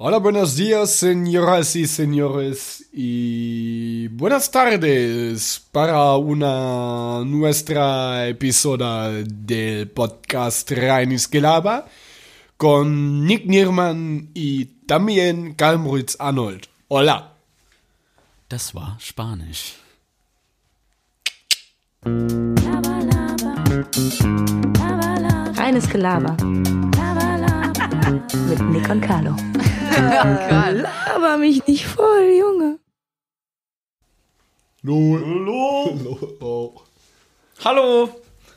Hola, buenos días, señoras y señores, y buenas tardes para una nuestra episodio del podcast Reinis Gelaba con Nick Niermann y también Kalmritz Arnold. Hola. Das war Spanisch. Reines Gelaber. Mit Nick und Carlo. Laber mich nicht voll, Junge. Hallo. Oh. Hallo!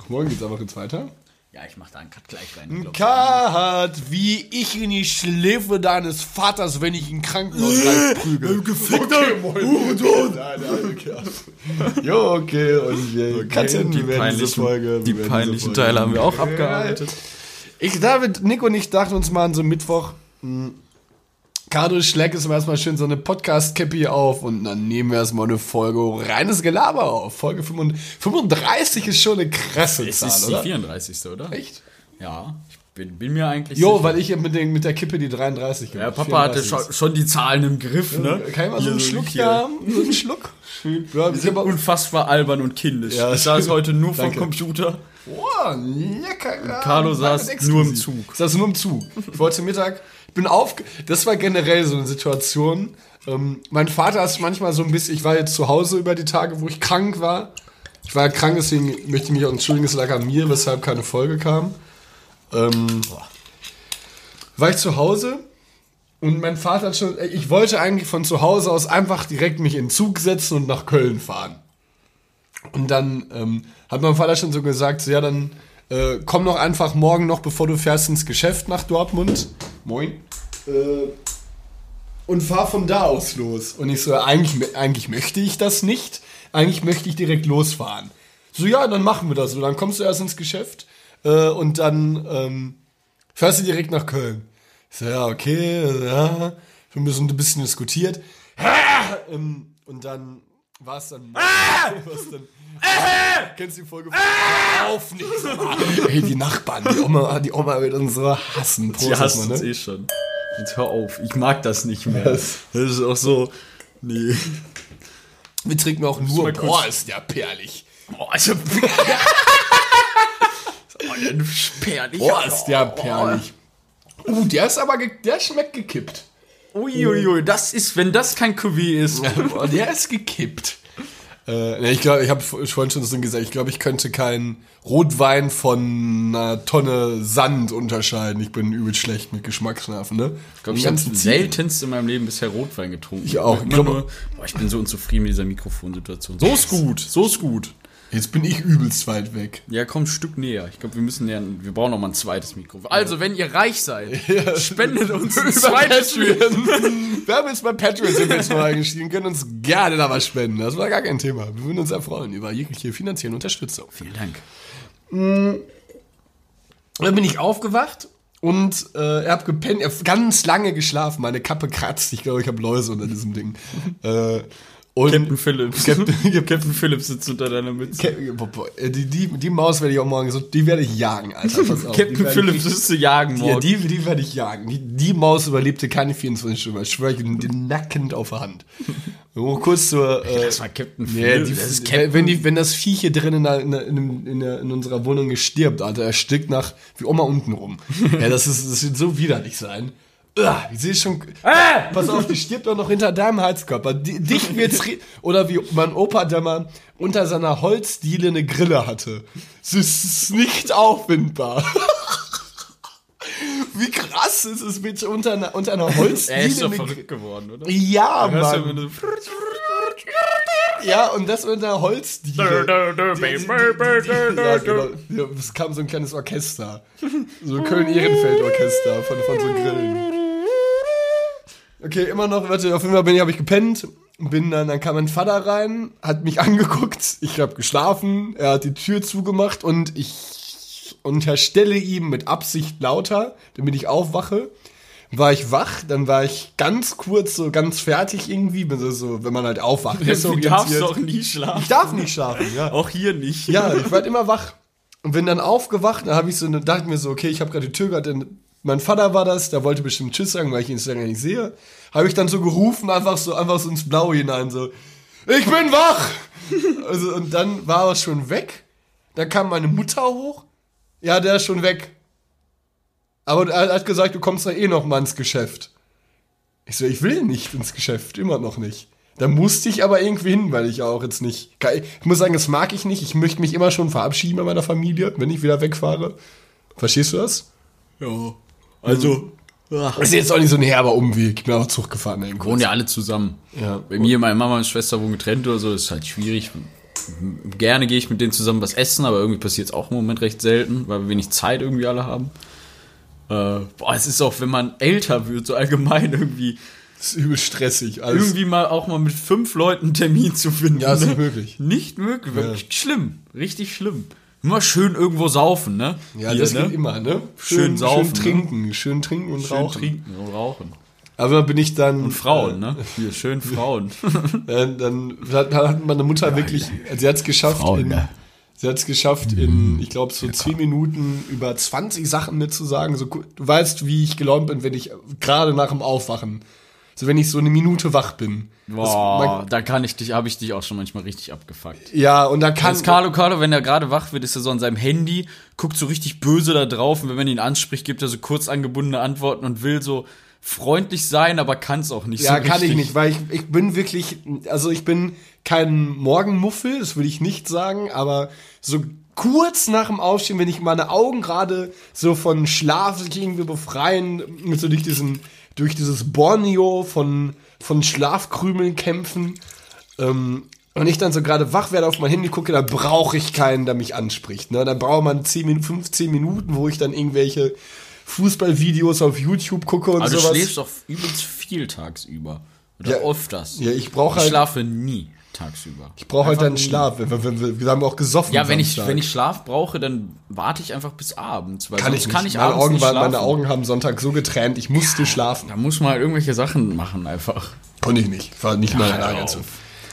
Morgen geht's einfach jetzt weiter. Ja, ich mach da einen Cut gleich rein. ich. Kat, wie ich in die Schläfe deines Vaters, wenn ich ihn Krankenhaus prügel. Gefickt, okay, moin. Nein, nein, okay. Jo, okay, und wir cutten, die peinlichen, Folge. die peinlichen Teile haben wir auch abgearbeitet. Ich, David, Nick und ich dachten uns mal an so einem Mittwoch, hm, Cardo schlägt es erstmal schön so eine Podcast-Cappy auf und dann nehmen wir erstmal eine Folge reines Gelaber auf. Folge 35 ist schon eine krasse Es Zahl, ist die oder? 34. oder? Echt? Ja, ich bin, bin mir eigentlich Jo, sicher. weil ich mit, den, mit der Kippe die 33 Ja, gemacht. Papa hatte 34 schon, schon die Zahlen im Griff, ne? Kann ich mal so einen Schluck hier. haben? So einen Schluck? Schön. Ja, Wir sind unfassbar albern und kindisch. Ja, ich saß heute nur vom. Computer. Boah, lecker. ja, Carlo saß nur im. Zug. Ich saß nur im Zug. Ich wollte zum Mittag, bin auf, das war generell so eine Situation. Ähm, mein Vater ist manchmal so ein bisschen, ich war jetzt zu Hause über die Tage, wo ich krank war. Ich war krank, deswegen möchte ich mich auch entschuldigen, es lag an mir, weshalb keine Folge kam. Ähm, war ich zu Hause und mein Vater hat schon, ich wollte eigentlich von zu Hause aus einfach direkt mich in den Zug setzen und nach Köln fahren. Und dann ähm, hat mein Vater schon so gesagt, so, ja, dann äh, komm doch einfach morgen noch, bevor du fährst, ins Geschäft nach Dortmund. Moin. Äh, und fahr von da aus los. Und ich so, eigentlich, eigentlich möchte ich das nicht. Eigentlich möchte ich direkt losfahren. So, ja, dann machen wir das. So, dann kommst du erst ins Geschäft äh, und dann ähm, fährst du direkt nach Köln. Ich so, ja, okay, ja, schon ein bisschen, ein bisschen diskutiert. Ähm, und dann war es dann. war's dann Kennst du die Folge? Hör auf nicht. Ey, die Nachbarn, die Oma, die Oma wird uns so hassen. Prost Die hasst erstmal, uns ne? eh schon. Jetzt hör auf, ich mag das nicht mehr. Das- Das ist auch so. Nee. Wir trinken auch nur. Boah, ist der perlig. Oh, also. oh, der spärlich. Boah, ist der perlig. Uh, der ist aber, ge der schmeckt gekippt. Uiuiui, das ist, wenn das kein Cuvée ist. Boah, der ist gekippt. Äh, ich glaube, ich habe vorhin schon so gesagt, ich glaube, ich könnte keinen Rotwein von einer Tonne Sand unterscheiden. Ich bin übel schlecht mit Geschmacksnerven, ne? Ich glaube, ich habe seltenst in meinem Leben bisher Rotwein getrunken. Ich auch. Ich glaube- nur, boah, ich bin so unzufrieden mit dieser Mikrofonsituation. So ist gut, so ist gut. Jetzt bin ich übelst weit weg. Ja, komm ein Stück näher. Ich glaube, wir müssen näher, wir brauchen noch mal ein zweites Mikrofon. Also, wenn ihr reich seid, spendet uns ein zweites Patreon. Wir haben jetzt bei Patreon sind wir jetzt mal eingestiegen, können uns gerne da was spenden. Das war gar kein Thema. Wir würden uns erfreuen über jegliche finanzielle Unterstützung. Vielen Dank. Dann bin ich aufgewacht und äh, er hat gepennt, er hat ganz lange geschlafen. Meine Kappe kratzt. Ich glaube, ich habe Läuse unter diesem Ding. äh, und Captain Phillips. Captain- Captain Phillips sitzt unter deiner Mütze. Äh, die, die, die Maus werde ich auch morgen so, die werde ich jagen, Alter. Pass auf. Die Captain Phillips ist zu jagen Ja, morgen. die, die werde ich jagen. Die, die Maus überlebte keine 24 Stunden. Ich schwöre, ich den nackend auf der Hand. Nur kurz zur. Äh, Das war Captain Phillips. die, das Captain. wenn, die, wenn das Viech hier drin in, in, in, in, unserer Wohnung stirbt, Alter, er stickt nach wie Oma unten rum. ja, das, ist, das wird so widerlich sein. Uah, Ich sehe schon. Pass auf, die stirbt doch noch hinter deinem Heizkörper. Dich wird's. Oder wie mein Opa, der mal unter seiner Holzdiele eine Grille hatte. Es ist nicht auffindbar. Wie krass ist es bitte unter einer, unter einer Holzdiele? er ist doch verrückt geworden, oder? Ja, Mann. Ja, und das unter einer Holzdiele. Es kam so ein kleines Orchester. So Köln-Ehrenfeld-Orchester von, von so Grillen. Okay, immer noch, warte, auf jeden Fall bin ich, habe ich gepennt. Bin dann, dann kam mein Vater rein, hat mich angeguckt, ich habe geschlafen, er hat die Tür zugemacht und ich unterstelle ihm mit Absicht lauter, damit ich aufwache. War ich wach, dann war ich ganz kurz so ganz fertig irgendwie, so, so wenn man halt aufwacht. Du darfst doch nie schlafen. Ich darf nicht schlafen, ja. Auch hier nicht. Ja, ich war halt immer wach. Und bin dann aufgewacht, dann habe ich so, eine- dachte mir so, okay, ich habe gerade die Tür gerade mein Vater war das, der wollte bestimmt Tschüss sagen, weil ich ihn so lange nicht sehe. Habe ich dann so gerufen, einfach so, einfach so ins Blaue hinein, so, ich bin wach! also, und dann war er schon weg. Dann kam meine Mutter hoch. Ja, der ist schon weg. Aber er hat gesagt, du kommst da eh noch mal ins Geschäft. Ich so, ich will nicht ins Geschäft, immer noch nicht. Da musste ich aber irgendwie hin, weil ich auch jetzt nicht. Ich muss sagen, das mag ich nicht. Ich möchte mich immer schon verabschieden bei meiner Familie, wenn ich wieder wegfahre. Verstehst du das? Ja. Also. Das ist jetzt auch nicht so ein herber Umweg. Ich bin auch Zug gefahren. Wir wohnen ja alle zusammen. Ja. Bei mir, meine Mama und Schwester wohnen getrennt oder so, das ist halt schwierig. Gerne gehe ich mit denen zusammen was essen, aber irgendwie passiert es auch im Moment recht selten, weil wir wenig Zeit irgendwie alle haben. Äh, boah, es ist auch, wenn man älter wird, so allgemein irgendwie. Das ist übel stressig. Alles. Irgendwie mal auch mal mit fünf Leuten einen Termin zu finden. Ja, ist ne? nicht möglich. Nicht möglich, wirklich schlimm. Richtig schlimm. Immer schön irgendwo saufen, ne? Ja, Hier, das ne? geht immer, ne? Schön saufen, Schön trinken, schön trinken und Schön rauchen. trinken und rauchen. Aber dann bin ich dann. Und Frauen, ne? Hier, schön Frauen. Äh, dann hat, hat meine Mutter wirklich, sie hat es geschafft, Frauen, in, ne? sie hat es geschafft, in, ich glaube, so zehn Minuten über 20 Sachen mitzusagen. So, du weißt, wie ich gelaunt bin, wenn ich gerade nach dem Aufwachen, so wenn ich so eine Minute wach bin. Boah, da kann ich dich, habe ich dich auch schon manchmal richtig abgefuckt. Ja, und da kann. Als Carlo Carlo, wenn er gerade wach wird, ist er so an seinem Handy, guckt so richtig böse da drauf und wenn man ihn anspricht, gibt er so kurz angebundene Antworten und will so freundlich sein, aber kann es auch nicht Ja, so kann ich richtig. nicht, weil ich, ich bin wirklich, also ich bin kein Morgenmuffel, das würde ich nicht sagen, aber so kurz nach dem Aufstehen, wenn ich meine Augen gerade so von Schlaf irgendwie befreien, mit so durch diesen, durch dieses Borneo von, von Schlafkrümeln kämpfen, ähm, und ich dann so gerade wach werde, auf mein Handy gucke, da brauche ich keinen, der mich anspricht. Ne? Da braucht man 10, Min- 15 Minuten, wo ich dann irgendwelche Fußballvideos auf YouTube gucke und du sowas. schläfst doch übelst viel tagsüber. Oder Ja, öfters. ja, ich brauch Ich halt- schlafe nie tagsüber. Ich brauche halt Einfach dann nie. Schlaf. Wir, wir, wir, wir haben auch gesoffen. Ja, wenn ich, wenn ich Schlaf brauche, dann warte ich einfach bis abends. Weil kann sonst ich nicht. kann ich meine, abends Augen nicht meine Augen haben Sonntag so getränt, ich musste schlafen. Da muss man halt irgendwelche Sachen machen einfach. Konnte ich nicht. Ich war nicht mal in der hör Lage auf. zu.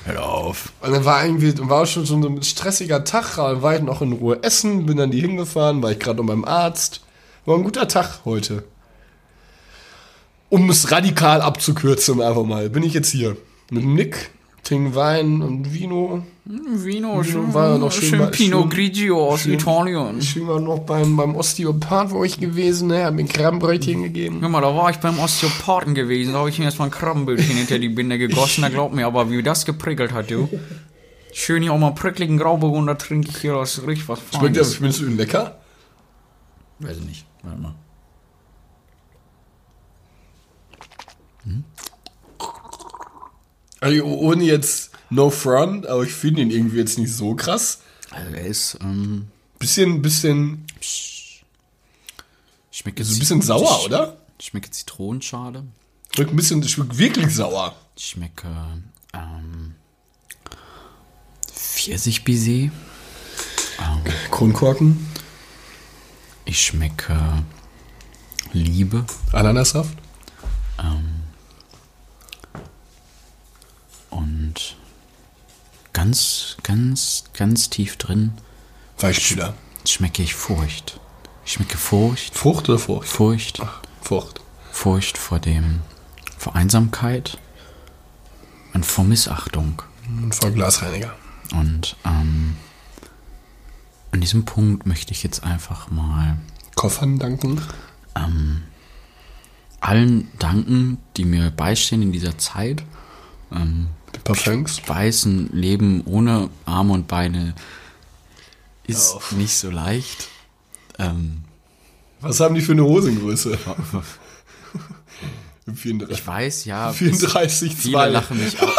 Hör auf. Und dann war irgendwie, war schon so ein stressiger Tag, dann war ich noch in Ruhe essen, bin dann die hingefahren, war ich gerade noch beim Arzt. War ein guter Tag heute. Um es radikal abzukürzen, einfach mal, bin ich jetzt hier. Mit dem Nick, trinken Wein und Vino. Vino, schön- war ja noch schön bei- Pinot schön- Grigio aus schön- Italien. Ich war noch beim, beim Osteopath, wo ich gewesen, ne, hab mir ein Krabbenbrötchen gegeben. Hör mal, da war ich beim Osteopathen gewesen, da habe ich mir erstmal ein Krabbenbildchen hinter die Binde gegossen, da glaubt mir aber, wie das geprickelt hat, du. Schön hier auch mal prickligen Grauburgunder trinke ich hier, das ist richtig was Schmeckt der, Feines. findest du ihn lecker? Weiß ich nicht, warte mal. Also ohne jetzt no front, aber ich finde ihn irgendwie jetzt nicht so krass. Also er ist, ähm, Bisschen, bisschen, schmeckt so ein bisschen sauer, oder? Schmecke Zitronenschale. Schmeckt ein bisschen, schmeckt wirklich sauer. Ich schmecke, ähm, Pfirsichbaiser. Kronkorken, Ich schmecke Liebe. Ananassaft. Und ganz, ganz, ganz tief drin Weichspüler. schmecke ich Furcht. Ich schmecke Furcht, Frucht oder Frucht? Furcht, Frucht. Furcht vor dem, vor Einsamkeit und vor Missachtung. Und vor Glasreiniger. Und ähm, an diesem Punkt möchte ich jetzt einfach mal Koffern danken. allen danken, die mir beistehen in dieser Zeit. Ähm, Parfums. weiß, ein Leben ohne Arme und Beine ist auf. nicht so leicht. Ähm, Was haben die für eine Hosengröße? 34. ich weiß, ja, 34, viele 2. lachen mich aus.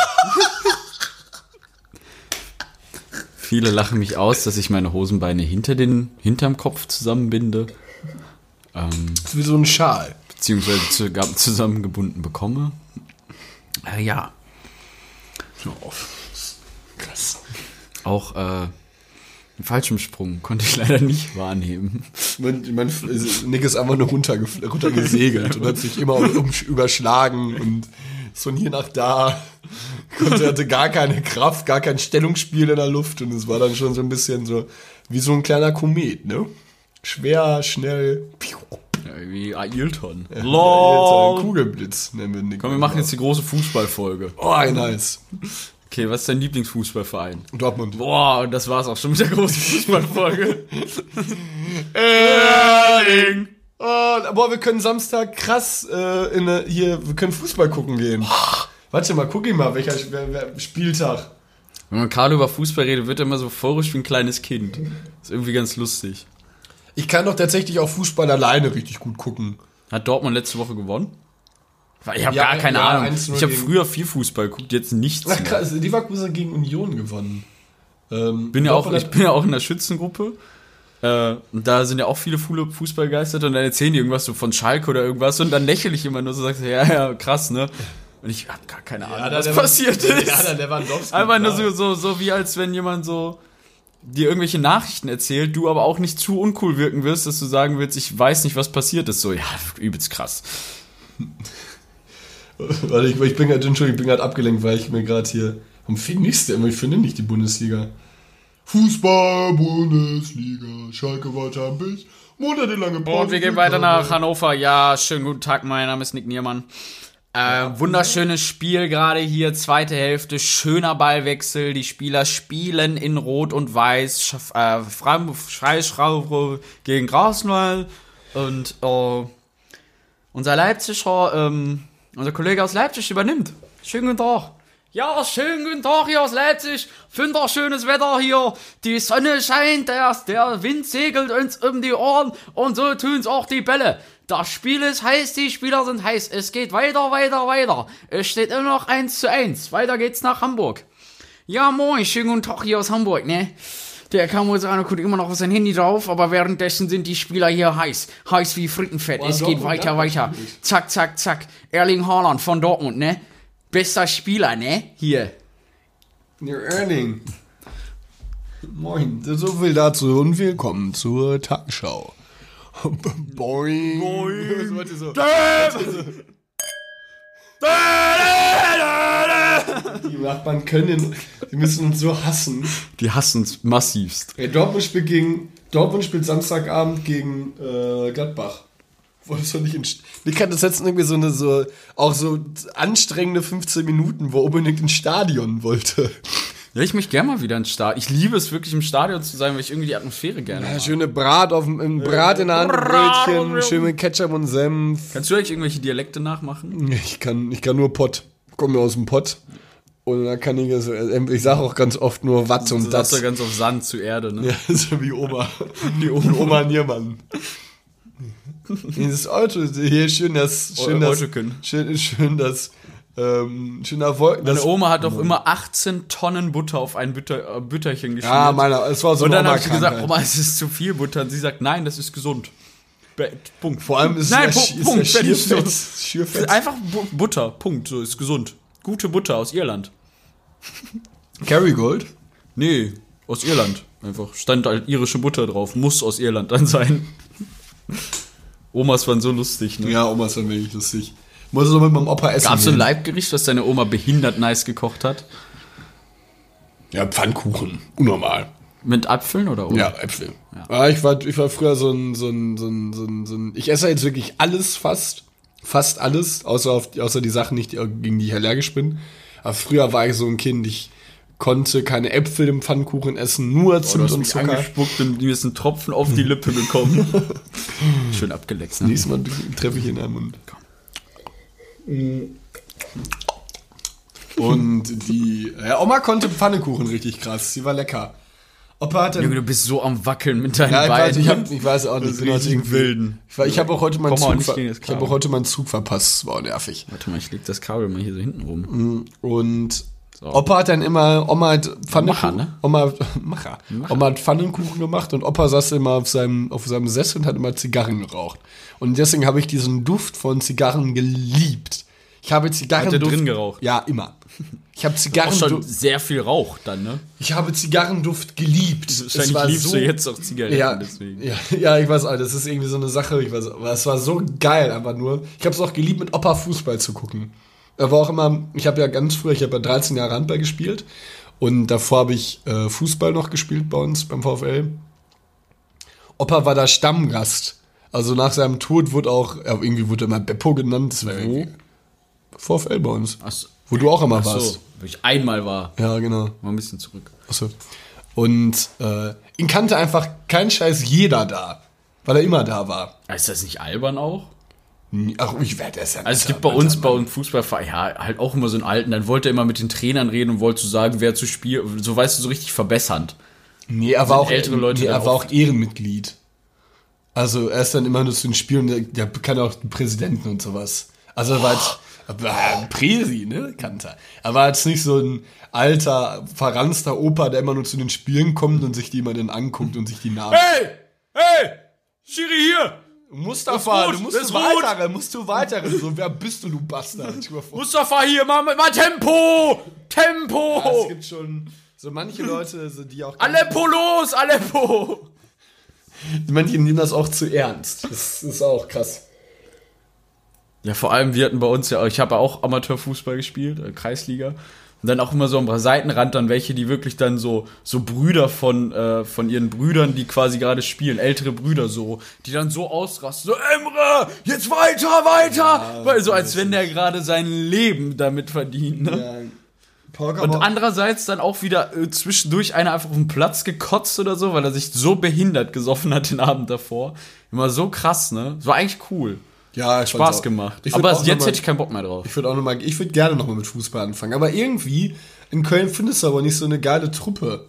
viele lachen mich aus, dass ich meine Hosenbeine hinter den, hinterm Kopf zusammenbinde, Das ist wie so ein Schal. beziehungsweise zu, zusammengebunden bekomme. Äh, ja, Hör auf. Krass. auch äh, einen Fallschirmsprung konnte ich leider nicht wahrnehmen. Mein, mein Nick ist einfach nur runtergesegelt und hat sich immer um, überschlagen und von hier nach da. Konnte, hatte gar keine Kraft, gar kein Stellungsspiel in der Luft und es war dann schon so ein bisschen so wie so ein kleiner Komet, ne? Schwer, schnell. Piu, Ja, wie Ailton. Äh, LOL. Kugelblitz nennen wir den. Komm, wir machen jetzt die große Fußballfolge. Oh, nice. Okay, was ist dein Lieblingsfußballverein? Dortmund. Boah, und das war's auch schon mit der großen Fußballfolge. Erling. Oh, boah, wir können Samstag krass äh, in eine, hier, wir können Fußball gucken gehen. Warte mal, guck ich mal, welcher wer, wer, Spieltag. Wenn man Carlo über Fußball redet, wird er immer so euphorisch wie ein kleines Kind. Ist irgendwie ganz lustig. Ich kann doch tatsächlich auch Fußball alleine richtig gut gucken. Hat Dortmund letzte Woche gewonnen? Ich habe Ja, gar keine ja, Ahnung. 1-0 Ich habe früher viel Fußball geguckt, jetzt nichts Ach krass, Leverkusen gegen Union gewonnen. Ähm, Bin ja auch, ich bin ja auch in der Schützengruppe. Äh, und da sind ja auch viele Fußballgeisterte und dann erzählen die irgendwas so von Schalke oder irgendwas und dann lächle ich immer nur so, sagst ja, ja, krass, ne? Und ich habe gar keine Ahnung, da- was der- passiert ist. Ja, der Lewandowski. Einfach nur so, so, so wie als wenn jemand so dir irgendwelche Nachrichten erzählt, du aber auch nicht zu uncool wirken wirst, dass du sagen willst, ich weiß nicht, was passiert ist. So, ja, übelst krass. Warte, ich, ich bin gerade, Entschuldigung, ich bin gerade abgelenkt, weil ich mir gerade hier. Warum finde ich denn immer? Ich finde nicht die Bundesliga. Fußball, Bundesliga, Schalke war Champions, monatelange Pause. Und wir gehen weiter nach Hannover. Ja, schönen guten Tag, mein Name ist Nick Niermann. Äh, wunderschönes Spiel gerade hier, zweite Hälfte, schöner Ballwechsel. Die Spieler spielen in Rot und Weiß. Äh, Freischraube gegen Grasnwald. Und äh, unser Leipziger, ähm, unser Kollege aus Leipzig übernimmt. Schönen guten Tag. Ja, schönen guten Tag hier aus Leipzig. Wunderschönes Wetter hier. Die Sonne scheint, der, der Wind segelt uns um die Ohren und so tun's auch die Bälle. Das Spiel ist heiß, die Spieler sind heiß. Es geht weiter, weiter, weiter. Es steht immer noch 1 zu 1. Weiter geht's nach Hamburg. Ja, moin, schönen guten Tag hier aus Hamburg, ne? Der kam wohl sagen, guckt immer noch auf sein Handy drauf, aber währenddessen sind die Spieler hier heiß. Heiß wie Frittenfett. es geht weiter, ja, weiter. Zack, zack, zack. Erling Haaland von Dortmund, ne? Bester Spieler, ne? Hier. Your Earning. Moin, so viel dazu und willkommen zur Tagesschau. Boing. Boing. Was so? Die Nachbarn können, die müssen uns so hassen. Die hassen's massivst. Ey, Dortmund spielt gegen, Dortmund spielt Samstagabend gegen äh, Gladbach. Wolltest du nicht in, ich kann das jetzt irgendwie so eine, so, auch so anstrengende 15 Minuten, wo unbedingt ins Stadion wollte. Ja, ich mich gerne mal wieder ins Stadion. Ich liebe es wirklich im Stadion zu sein, weil ich irgendwie die Atmosphäre gerne Ja, mag. schöne Brat auf dem Brat in der Hand, Brötchen, schön mit Ketchup und Senf. Kannst du eigentlich irgendwelche Dialekte nachmachen? Ich kann, ich kann nur Pott. Ich komme aus dem Pott. Und da kann ich, so, ich sage auch ganz oft nur Watt und Du das. sagst ja ganz auf Sand zu Erde, ne? Ja, so wie Oma. Die Oma, Niermann. Dieses Auto, hier schön das, schön das, schön, schön das, ähm, schöner Wolken. Meine Oma hat doch immer 18 Tonnen Butter auf ein Bütter, äh, Bütterchen geschmiert. ja, meiner, es war so Und dann habe ich gesagt. Oma, es ist zu viel Butter. Und sie sagt, nein, das ist gesund. Be Punkt. Vor allem ist Nein, der, Punkt, ist Schierfett. Schierfett. Einfach Bu Butter. Punkt. So ist gesund. Gute Butter aus Irland. Kerrygold? Nee, aus Irland. Einfach stand halt irische Butter drauf. Muss aus Irland dann sein. Omas waren so lustig, ne? Ja, Oma ist dann wirklich lustig. Muss so mit meinem Opa essen. Gab's so ein. Leibgericht, was deine Oma behindert nice gekocht hat? Ja, Pfannkuchen. Unnormal. Mit Apfeln oder ohne? Ja, Äpfel. Ja. ich, war, ich war früher so ein, so ein, so ein, so ein, so ein ich esse jetzt wirklich alles fast. Fast alles, außer, auf, außer die Sachen nicht, gegen die ich allergisch bin. Aber früher war ich so ein Kind, ich konnte keine Äpfel im Pfannkuchen essen, nur Oh, du Zimt hast und mich Zucker. angespuckt und mir ist ein Tropfen auf die Lippe gekommen. Schön abgeleckt, ne? Nächstes Mal treffe ich ihn am Mund. Und die ja, Oma konnte Pfannekuchen richtig krass. Sie war lecker. Opa hat dann Junge, du bist so am Wackeln mit deinen Ja, ich weiß, Beinen. ich, hab, ich weiß auch nicht. Das Ich bin heute richtig irgendwie- wilden. Ich, war- ich habe auch heute meinen Zug, ver ich Kabel. auch heute meinen Zug verpasst. Das war nervig. Warte mal, ich leg das Kabel mal hier so hinten rum. Und Opa hat dann immer, Oma hat Pfannekuchen, Macher, ne? Oma, Macher. Oma hat Pfannenkuchen gemacht und Opa saß immer auf seinem, auf seinem Sessel und hat immer Zigarren geraucht. Und deswegen habe ich diesen Duft von Zigarren geliebt. Ich habe Zigarren Hat er drin geraucht? Ja, immer. Ich habe Auch schon sehr viel Rauch dann, ne? ich habe Zigarrenduft geliebt. Wahrscheinlich liebst du jetzt auch Zigaretten, ja, deswegen. Ja, ja, ich weiß auch, das ist irgendwie so eine Sache, ich weiß, aber es war so geil einfach nur. Ich habe es auch geliebt, mit Opa Fußball zu gucken. Er war auch immer, ich habe ja ganz früher, ich habe ja 13 Jahre Handball gespielt und davor habe ich äh, Fußball noch gespielt bei uns beim VfL. Opa war da Stammgast Also nach seinem Tod wurde auch, ja, irgendwie wurde er mal Beppo genannt. Das war Wo? VfL bei uns. Ach so. Wo du auch immer Ach warst. so, wo ich einmal war. Ja, genau. Mal ein bisschen zurück. Achso. Und äh, ihn kannte einfach kein Scheiß jeder da, weil er immer da war. Ist das nicht albern auch? Ach, ich werde es ja Also es gibt bei uns, bei uns Fußballverein, ja, halt auch immer so einen alten, dann wollte er immer mit den Trainern reden und wollte so sagen, wer zu spielen, so weißt du, so richtig verbessernd. Nee, er war auch, ältere Leute nee, er war auch Ehrenmitglied. Also er ist dann immer nur zu den Spielen, der, der kann auch den Präsidenten und sowas. Also er war jetzt, er war ein Präsi, ne, kannte er. Er war jetzt nicht so ein alter, verranster Opa, der immer nur zu den Spielen kommt und sich die immer dann anguckt und sich die Namen... Hey! Hey! Schiri hier! Mustafa, rot, du musst du weitere, musst du weitere. So, wer bist du, du Bastard? Mustafa hier, mal, mal Tempo! Ja, Tempo! es gibt schon so manche Leute, so, die auch... Aleppo los, Aleppo! Manche nehmen das auch zu ernst. Das ist auch krass. Ja, vor allem, wir hatten bei uns ja, ich habe auch Amateurfußball gespielt, äh, Kreisliga. Und dann auch immer so am Seitenrand dann welche, die wirklich dann so, so Brüder von, äh, von ihren Brüdern, die quasi gerade spielen, ältere Brüder so, die dann so ausrasten, so Emre, jetzt weiter, weiter! Weil so als wenn der gerade sein Leben damit verdient, ne? Und andererseits dann auch wieder äh, zwischendurch einer einfach auf den Platz gekotzt oder so, weil er sich so behindert gesoffen hat den Abend davor. Immer so krass, ne? Das war eigentlich cool. Ja, ich Spaß auch- gemacht. Aber jetzt mal- hätte ich keinen Bock mehr drauf. Ich würde auch noch mal, ich würde gerne noch mal mit Fußball anfangen. Aber irgendwie in Köln findest du aber nicht so eine geile Truppe.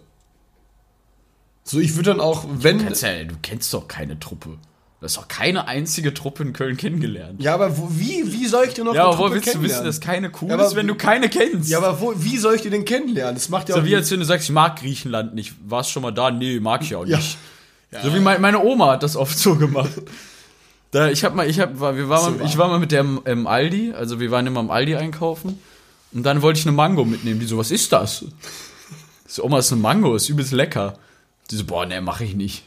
So, ich würde dann auch, wenn. Du kennst, ja, du kennst doch keine Truppe. Du hast doch keine einzige Truppe in Köln kennengelernt. Ja, aber wo, wie, wie soll ich denn noch Ja, eine aber wo willst du wissen, dass keine cool Ja, aber- ist, wenn du keine kennst? Ja, aber wo, wie soll ich die denn kennenlernen? Das macht ja so wie als wenn du sagst, ich mag Griechenland nicht. Warst schon mal da? Nee, mag ich auch Ja. nicht. So wie mein, meine Oma hat das oft so gemacht. Da, ich hab mal, ich hab, wir waren mal, ich war mal mit der im, im Aldi, also wir waren immer im Aldi einkaufen. Und dann wollte ich eine Mango mitnehmen. Die so, was ist das? Ich so, Oma, ist eine Mango, ist übelst lecker. Die so, boah, nee, mach ich nicht.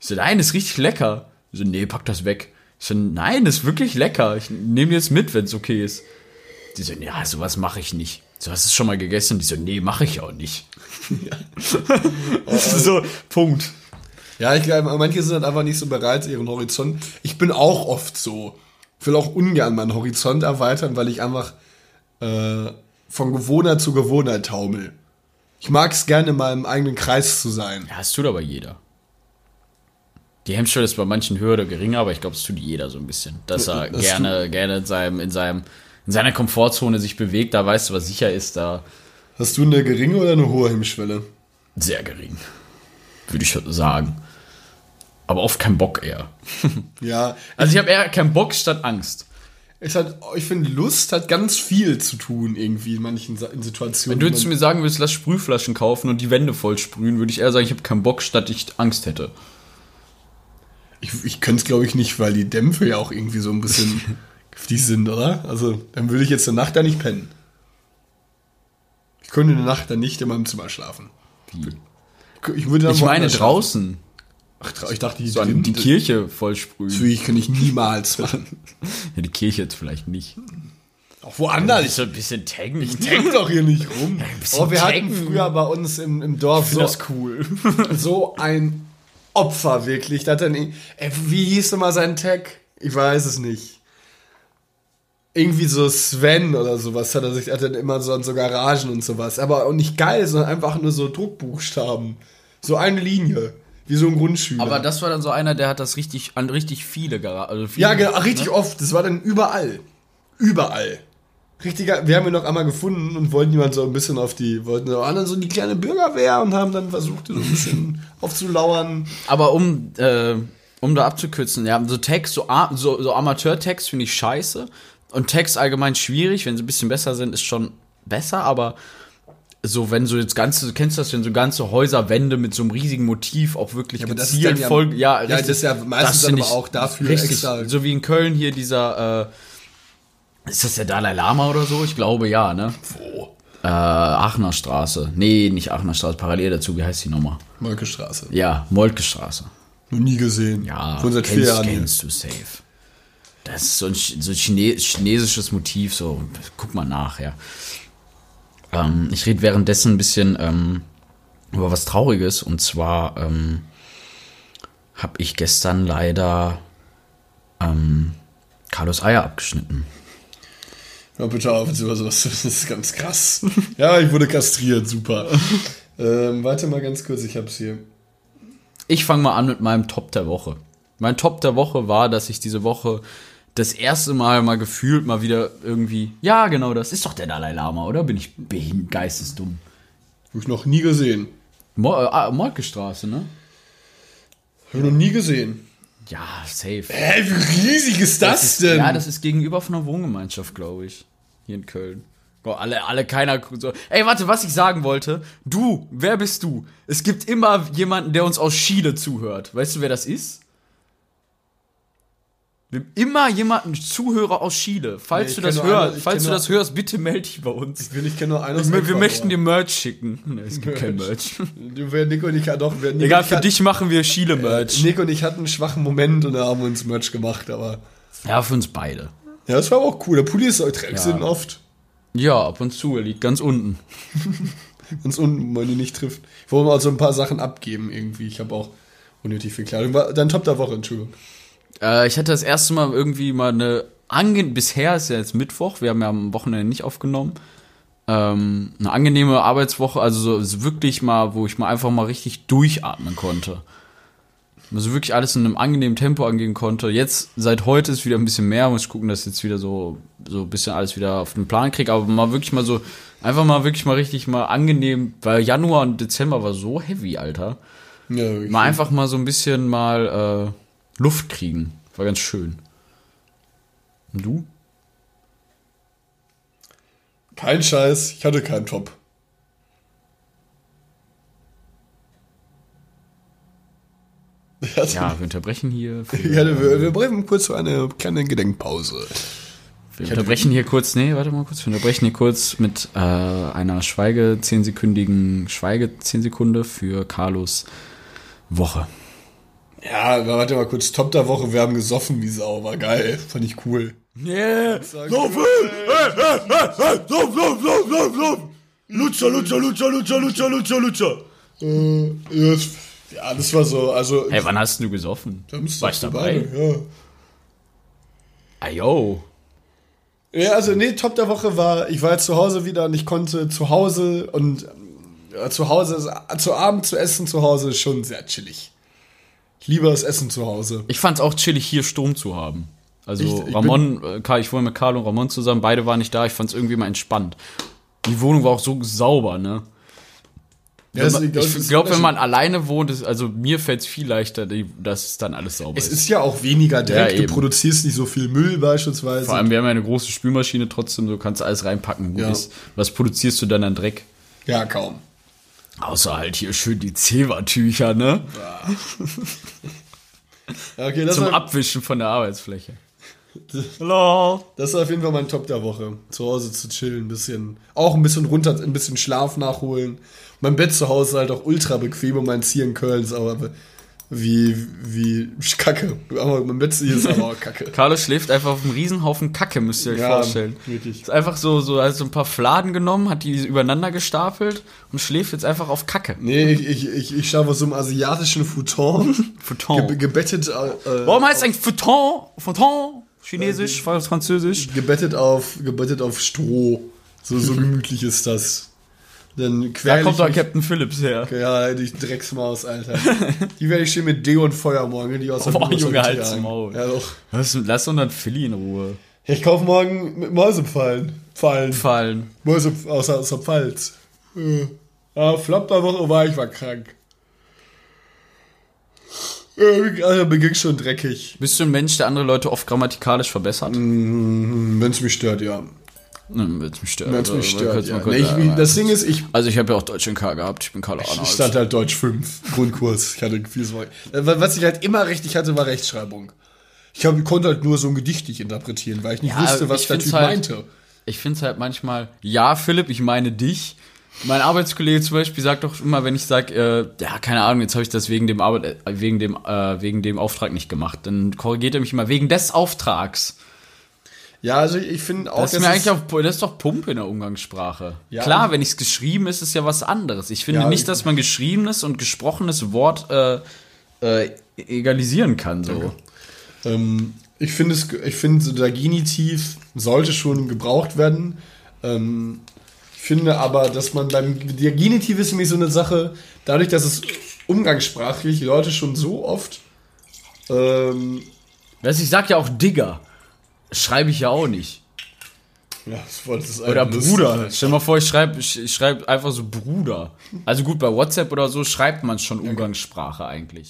Ich so, nein, ist richtig lecker. Die so, nee, pack das weg. Ich so, nein, ist wirklich lecker. Ich nehme jetzt mit, wenn es okay ist. Die so, ja, sowas mache ich nicht. So, hast du es schon mal gegessen? Die so, nee, mache ich auch nicht. so, Punkt. Ja, ich glaube, manche sind halt einfach nicht so bereit, ihren Horizont. Ich bin auch oft so. Ich will auch ungern meinen Horizont erweitern, weil ich einfach äh, von Gewohnheit zu Gewohnheit taumel. Ich mag es gerne, in meinem eigenen Kreis zu sein. Ja, das tut aber jeder. Die Hemmschwelle ist bei manchen höher oder geringer, aber ich glaube, es tut jeder so ein bisschen. Dass er Das gerne, gerne in seinem, in seinem, in seiner Komfortzone sich bewegt, da weißt du, was sicher ist, da Hast du eine geringe oder eine hohe Hemmschwelle? sehr gering. Würde ich sagen. Aber oft kein Bock eher. Ja, Also ich habe eher keinen Bock statt Angst. es hat, ich finde, Lust hat ganz viel zu tun, irgendwie in manchen Sa- in Situationen. Wenn du jetzt mir sagen würdest, lass Sprühflaschen kaufen und die Wände voll sprühen, würde ich eher sagen, ich habe keinen Bock, statt ich Angst hätte. ich ich könnte es, glaube ich, nicht, weil die Dämpfe ja auch irgendwie so ein bisschen giftig sind, oder? Also, dann würde ich jetzt eine Nacht da nicht pennen. Ich könnte eine Nacht dann nicht in meinem Zimmer schlafen. Ich würde dann Ich meine draußen. Ach, trau- ich dachte, die, So an die Kirche voll sprühen. Natürlich könnte ich niemals machen. Ja, die Kirche jetzt vielleicht nicht. Auch woanders. Ist so ein bisschen taggen. Ich denk doch hier nicht rum. bisschen Oh, wir hatten taggen. früher bei uns im, im Dorf so, das cool. so ein Opfer, wirklich. Da hat dann, ey, wie hieß nochmal sein Tag? Ich weiß es nicht. Irgendwie so Sven oder sowas hat er sich, hat er immer so an so Garagen und sowas. Aber auch nicht geil, sondern einfach nur so Druckbuchstaben. So eine Linie. Wie so ein Grundschüler. Aber das war dann so einer, der hat das richtig an richtig viele Garagen. Also viele, ja, genau, richtig oft. Das war dann überall. Überall. Richtiger, wir haben ihn noch einmal gefunden und wollten jemand so ein bisschen auf die, wollten so anderen so die kleine Bürgerwehr und haben dann versucht, so ein bisschen aufzulauern. Aber um, äh, um da abzukürzen, ja, so Text, so, so, so Amateur-Text finde ich scheiße. Und Text allgemein schwierig, wenn sie ein bisschen besser sind, ist schon besser, aber so, wenn so jetzt ganze, kennst du das, wenn so ganze Häuserwände mit so einem riesigen Motiv auch wirklich ist gezielt ja- voll, ja, ja, das ist ja meistens dann aber auch dafür richtig, extra- So wie in Köln hier dieser, äh, ist das der Dalai Lama oder so? Ich glaube ja, ne? Wo? Äh, Aachener Straße. Nee, nicht Aachener Straße, parallel dazu, wie heißt die nochmal? Molke Straße. Ja, Moltke Straße. Noch nie gesehen. Ja, Von seit vier kennst, kennst du safe. Das ist so ein so Chine chinesisches Motiv, so, guck mal nach, ja. Ähm, ich rede währenddessen ein bisschen ähm, über was Trauriges und zwar ähm, habe ich gestern leider ähm, Carlos Eier abgeschnitten. Ja, bitte auf, jetzt über sowas. Das ist ganz krass. Ja, ich wurde kastriert, super. ähm, warte mal ganz kurz, ich hab's hier. Ich fange mal an mit meinem Top der Woche. Mein Top der Woche war, dass ich diese Woche das erste Mal mal gefühlt mal wieder irgendwie, ja genau, das ist doch der Dalai Lama, oder? Bin ich geistesdumm. Hab ich noch nie gesehen. Mo äh, ah, Moltke-Straße, ne? Hab ich noch nie gesehen. Ja, safe. Hä, wie riesig ist das, ist, denn? Ja, das ist gegenüber von einer Wohngemeinschaft, glaube ich. Hier in Köln. Boah, alle, alle, keiner. So. Ey, warte, was ich sagen wollte. Du, wer bist du? Es gibt immer jemanden, der uns aus Chile zuhört. Weißt du, wer das ist? Wir haben immer jemanden, Zuhörer aus Chile. Falls Nee, du das hörst, eine- falls du das hörst, bitte melde dich bei uns. ich, ich kenne nur einen aus Wir, wir möchten dir Merch schicken. Nee, es gibt kein Merch. Du, wer Nico und ich doch. Wer, Nico Egal, für hat- dich machen wir Chile-Merch. Nico und ich hatten einen schwachen Moment und da haben wir uns Merch gemacht, aber. Ja, für uns beide. Ja, das war aber auch cool. Der Pulli ist trägst Ja. oft. Ja, ab und zu. Er liegt ganz unten. Ganz unten, wenn die nicht trifft. Ich wollte mal so ein paar Sachen abgeben irgendwie. Ich habe auch unnötig viel Kleidung. War Dein Top der Woche, Entschuldigung. Äh, ich hatte das erste Mal irgendwie mal eine ange bisher ist ja jetzt Mittwoch, wir haben ja am Wochenende nicht aufgenommen. Ähm, eine angenehme Arbeitswoche, also so, wirklich mal, wo ich mal einfach mal richtig durchatmen konnte. Also wirklich alles in einem angenehmen Tempo angehen konnte. Jetzt, seit heute ist wieder ein bisschen mehr, muss ich gucken, dass ich jetzt wieder so, so ein bisschen alles wieder auf den Plan kriege, aber mal wirklich mal so, einfach mal wirklich mal richtig mal angenehm, weil Januar und Dezember war so heavy, Alter. Ja. Mal einfach mal so ein bisschen mal äh, Luft kriegen. War ganz schön. Und du? Kein Scheiß, ich hatte keinen Top. Ich Ja, wir unterbrechen hier. Für, Ich hatte, wir, wir brauchen kurz so eine kleine Gedenkpause. wir unterbrechen hier kurz, nee, warte mal kurz. Wir unterbrechen hier kurz mit äh, einer Schweige, zehnsekündigen Schweige, 10 Sekunde für Carlos Woche. Ja, warte mal kurz. Top der Woche, wir haben gesoffen wie Sau. War geil. Fand ich cool. Yeah! Saufen! Lutscher, Lutscher, Lutscher, Lutscher, Lutscher, Lutscher, Lutscher. Äh, ja, das, ja, das war so, also. Hey, wann hast du gesoffen? Samstag War ich dabei? beide, Ah, yo. Ja. ja, also nee, Top der Woche war, ich war jetzt zu Hause wieder und ich konnte zu Hause und äh, zu Hause, zu Abend zu essen zu Hause ist schon sehr chillig. Ich liebe das Essen zu Hause. Ich fand's auch chillig, hier Strom zu haben. Also Ich- ich Ramon, äh, Karl, ich wohne mit Karl und Ramon zusammen, beide waren nicht da, ich fand's irgendwie mal entspannt. Die Wohnung war auch so sauber, ne? Ja, man, ich ist glaube, wenn man alleine wohnt, ist, also mir fällt's viel leichter, dass es dann alles sauber Es ist. ist ja auch weniger Dreck, Ja, du produzierst nicht so viel Müll beispielsweise. Vor allem, wir haben ja eine große Spülmaschine trotzdem, so kannst du alles reinpacken. Ja. ist. Was produzierst du dann an Dreck? ja, kaum. Außer halt hier schön die Zewa-Tücher, ne? Ja, okay, das Zum war, Abwischen von der Arbeitsfläche. Hallo. Das ist auf jeden Fall mein Top der Woche. Zu Hause zu chillen, ein bisschen, auch ein bisschen runter, ein bisschen Schlaf nachholen. Mein Bett zu Hause ist halt auch ultra bequem und mein Ziel in Köln ist aber wie, wie Kacke. Aber mein Bett hier ist aber Kacke. Carlos schläft einfach auf einem Riesenhaufen Kacke, müsst ihr euch Ja, vorstellen. wirklich. Ist einfach so, so, also ein paar Fladen genommen, hat die übereinander gestapelt und schläft jetzt einfach auf Kacke. Nee, ich, ich, ich, ich schlafe auf so einem asiatischen Futon. Futon. Ge gebettet, äh, Warum heißt eigentlich Futon? Futon? Chinesisch, Französisch? gebettet auf, gebettet auf Stroh. So, so gemütlich ist das. Dann Da quer kommt doch Captain Phillips her. Ja, die Drecksmaus, Alter. die werde ich schön mit Deo und Feuer morgen, die aus der Boah, Junge, halt's. Maul. Ja, doch. Lass, lass doch dann Philly in Ruhe. Ich kaufe morgen mit Mäusepfallen. Fallen. Fallen. Mäuse aus, aus der Pfalz. Ja, ja Flop der Woche war ich war krank. Also, mir ging's schon dreckig. Bist du ein Mensch, der andere Leute oft grammatikalisch verbessert? Hm, Wenn's mich stört, ja. Wenn es mich stört. Wenn's Also, mich stört, könnte- ja. Nee, ich, wie- das Ding ist, ich, also ich habe ja auch Deutsch in K gehabt. Ich bin Karl ich Arnold. stand halt Deutsch 5, Grundkurs. Ich hatte vieles. Was ich halt immer richtig hatte, war Rechtschreibung. Ich hab, konnte halt nur so ein Gedicht nicht interpretieren, weil ich nicht Ja, wusste, was ich der Typ halt- meinte. Ich finde es halt manchmal, ja, Philipp, ich meine dich. Mein Arbeitskollege zum Beispiel sagt doch immer, wenn ich sage, äh, ja, keine Ahnung, jetzt habe ich das wegen dem Arbeit, äh, wegen dem, äh, wegen dem Auftrag nicht gemacht, dann korrigiert er mich immer wegen des Auftrags. Ja, also ich finde auch, Das ist mir eigentlich auch, das ist doch Pumpe in der Umgangssprache. Ja, Klar, wenn es geschrieben ist, ist ja was anderes. Ich finde Ja, nicht, ich- dass man geschriebenes und gesprochenes Wort äh, äh, egalisieren kann. So. Ähm, ich finde es, ich finde so der Genitiv sollte schon gebraucht werden. Ähm, ich finde aber, dass man beim der Genitiv ist nämlich so eine Sache, dadurch, dass es umgangssprachlich Leute schon so oft ähm, Weißt du, ich sag ja auch Digger. Schreibe ich ja auch nicht. ja, das Oder Bruder. lustig. Stell dir mal vor, ich schreibe ich, schreib einfach so Bruder. Also gut, bei WhatsApp oder so schreibt man schon Umgangssprache eigentlich.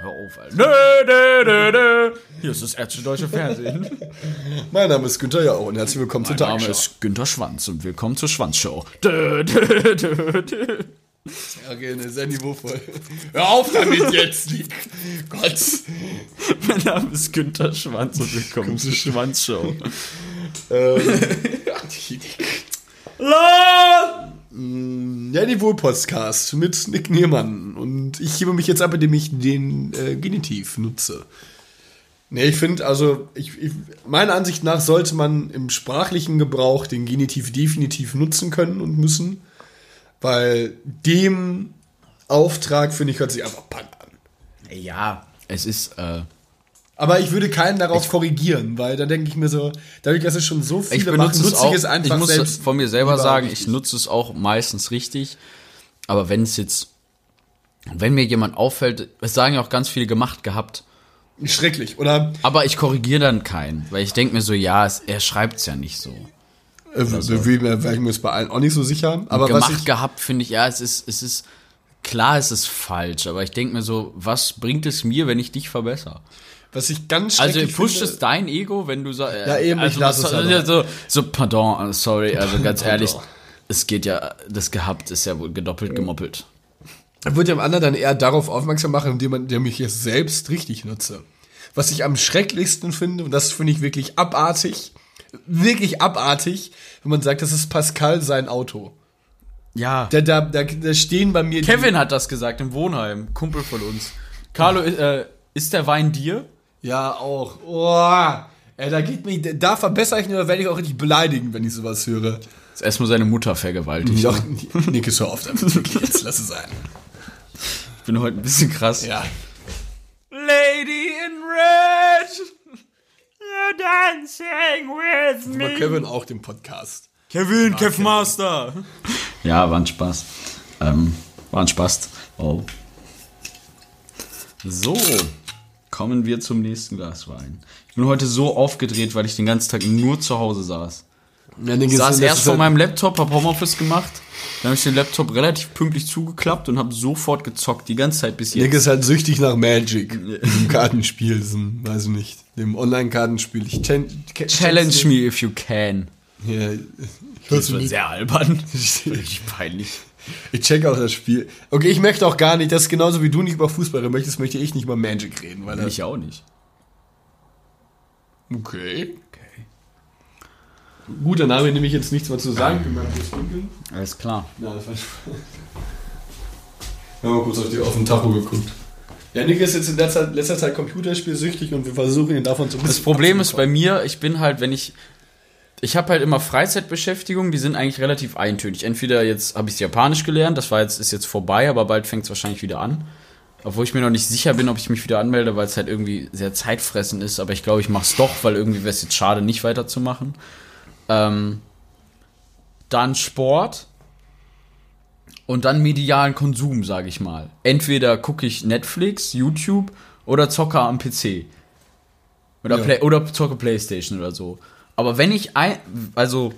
Hör auf, Alter. Nö, nö, nö, nö. Hier ist das Ärzte Deutsche Fernsehen. Mein Name ist Günther Jauch und herzlich willkommen zur Mein Name Tagesschau. ist Günther Schwanz und willkommen zur Schwanzshow. Dö, dö, dö, dö. Okay, ne, sehr niveauvoll. Hör auf damit jetzt, Nick. Gott. Mein Name ist Günther Schwanz und willkommen zur Schwanzshow. Ähm, Ja, Niveau-Podcast mit Nick Niermann. Und ich gebe mich jetzt ab, indem ich den äh, Genitiv nutze. Nee, ich finde, also, ich, ich, meiner Ansicht nach sollte man im sprachlichen Gebrauch den Genitiv definitiv nutzen können und müssen. Weil dem Auftrag, finde ich, hört sich einfach Pan an. Ja, es ist, äh, Aber ich würde keinen darauf korrigieren, weil da denke ich mir so, dadurch, dass es schon so ich viele machen, benutze es nutze auch, ich es einfach ich muss selbst. von mir selber sagen, richtig. ich nutze es auch meistens richtig. Aber wenn es jetzt, wenn mir jemand auffällt, es sagen ja auch ganz viele gemacht gehabt, Schrecklich, oder? aber ich korrigiere dann keinen, weil ich denke mir so, ja, es, er schreibt es ja nicht so. Äh, so. Wie, wäre ich mir bei allen auch nicht so sicher. Aber was gemacht ich, gehabt finde ich, ja, es ist, es ist, klar, es ist falsch, aber ich denke mir so, was bringt es mir, wenn ich dich verbessere? was ich ganz Also pusht es dein Ego, wenn du sagst, Ja, eben, ich also, lass das es aber. ja so, so, pardon, äh, sorry, also ganz Pardon. ehrlich, es geht ja, das gehabt ist ja wohl gedoppelt gemoppelt. wird dem anderen dann eher darauf aufmerksam machen, indem man, indem ich es selbst richtig nutze. Was ich am schrecklichsten finde, und das finde ich wirklich abartig, wirklich abartig, wenn man sagt, das ist Pascal sein Auto. Ja. Da, da, da, da stehen bei mir Kevin hat das gesagt im Wohnheim, Kumpel von uns. Carlo, äh, ist der Wein dir? Ja, auch. Oh, ey, da geht mich, da verbessere ich nur, da werde ich auch richtig beleidigen, wenn ich sowas höre. Ist erstmal seine Mutter vergewaltigt. Doch, Nick ist so oft jetzt lass es sein. Ich bin heute ein bisschen krass. Ja. Lady in Red, you're dancing with Aber Kevin auch den Podcast. Kevin, Kev Master. Ja, war ein Spaß. Ähm, war ein Spaß. Oh. So, kommen wir zum nächsten Glas Wein. Ich bin heute so aufgedreht, weil ich den ganzen Tag nur zu Hause saß. Ja, Ich saß erst vor meinem Laptop, hab Homeoffice gemacht. Dann habe ich den Laptop relativ pünktlich zugeklappt und habe sofort gezockt, die ganze Zeit bis Nick jetzt. ist halt süchtig nach Magic. Diesem Kartenspiel, diesem, weiß ich nicht, dem Online-Kartenspiel. Ich chen- ke- Challenge me if you can. Ja, Das ich, wird sehr albern. Richtig peinlich. ich check auch das Spiel. Okay, ich möchte auch gar nicht, das ist genauso wie du nicht über Fußball reden möchtest, möchte ich nicht über Magic reden. Weil das, Ich auch nicht. okay. Gut, dann habe ich nämlich jetzt nichts mehr zu sagen. Alles klar. Ja, das war Wir haben mal kurz auf, die, auf den Tacho geguckt. Ja, Nick ist jetzt in letzter, letzter Zeit computerspielsüchtig und wir versuchen ihn davon zu Das Problem ist bei mir, ich bin halt, wenn ich. Ich habe halt immer Freizeitbeschäftigungen, die sind eigentlich relativ eintönig. Entweder jetzt habe ich Japanisch gelernt, das war jetzt, ist jetzt vorbei, aber bald fängt es wahrscheinlich wieder an. Obwohl ich mir noch nicht sicher bin, ob ich mich wieder anmelde, weil es halt irgendwie sehr zeitfressend ist. Aber ich glaube, ich mache es doch, weil irgendwie wäre es jetzt schade, nicht weiterzumachen. Ähm, dann Sport und dann medialen Konsum, sage ich mal. Entweder gucke ich Netflix, YouTube oder Zocker am PC. Oder, Ja. Play, oder zocke Playstation oder so. Aber wenn ich ein, also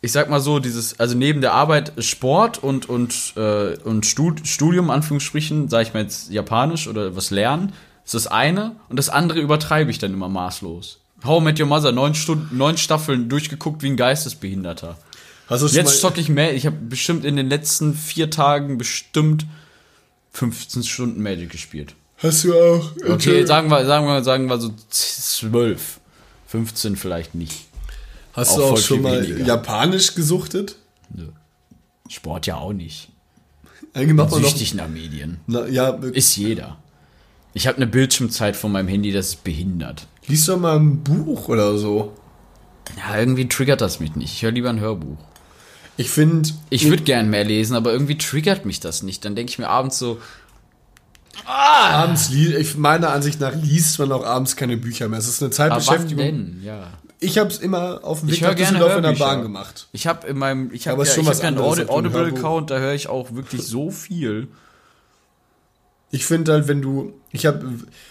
ich sag mal so, dieses, also neben der Arbeit Sport und, und, äh, und Stud Studium, Anführungsstrichen, sage ich mal jetzt Japanisch oder was lernen, ist das eine und das andere übertreibe ich dann immer maßlos. How I Met Your Mother, neun Stunden, neun Staffeln durchgeguckt wie ein Geistesbehinderter. Hast du schon Jetzt zocke ich mehr, ich habe bestimmt in den letzten vier Tagen bestimmt 15 Stunden Magic gespielt. hast du auch. Okay, sagen wir, sagen wir, sagen wir so 12. 15 vielleicht nicht. hast auch du auch schon mal weniger. Japanisch gesuchtet? Sport ja auch nicht. Eigentlich macht man. Süchtig nach Medien. Na, ja, Ist jeder. Ich habe eine Bildschirmzeit von meinem Handy, das ist behindert. Liest doch mal ein Buch oder so. Ja, irgendwie triggert das mich nicht. Ich höre lieber ein Hörbuch. Ich finde. Ich würde gern mehr lesen, aber irgendwie triggert mich das nicht. Dann denke ich mir abends so, Abends, li- ich meiner Ansicht nach liest man auch abends keine Bücher mehr. Es ist eine Aber wann Zeitbeschäftigung. denn? Ja. Ich habe es immer auf dem Ich Weg nach Düsseldorf in der. Bahn gemacht. Ich habe in meinem, ich habe ja, was hab ja einen. Audible-Account, da höre ich auch wirklich so viel. Ich finde halt, wenn du, ich habe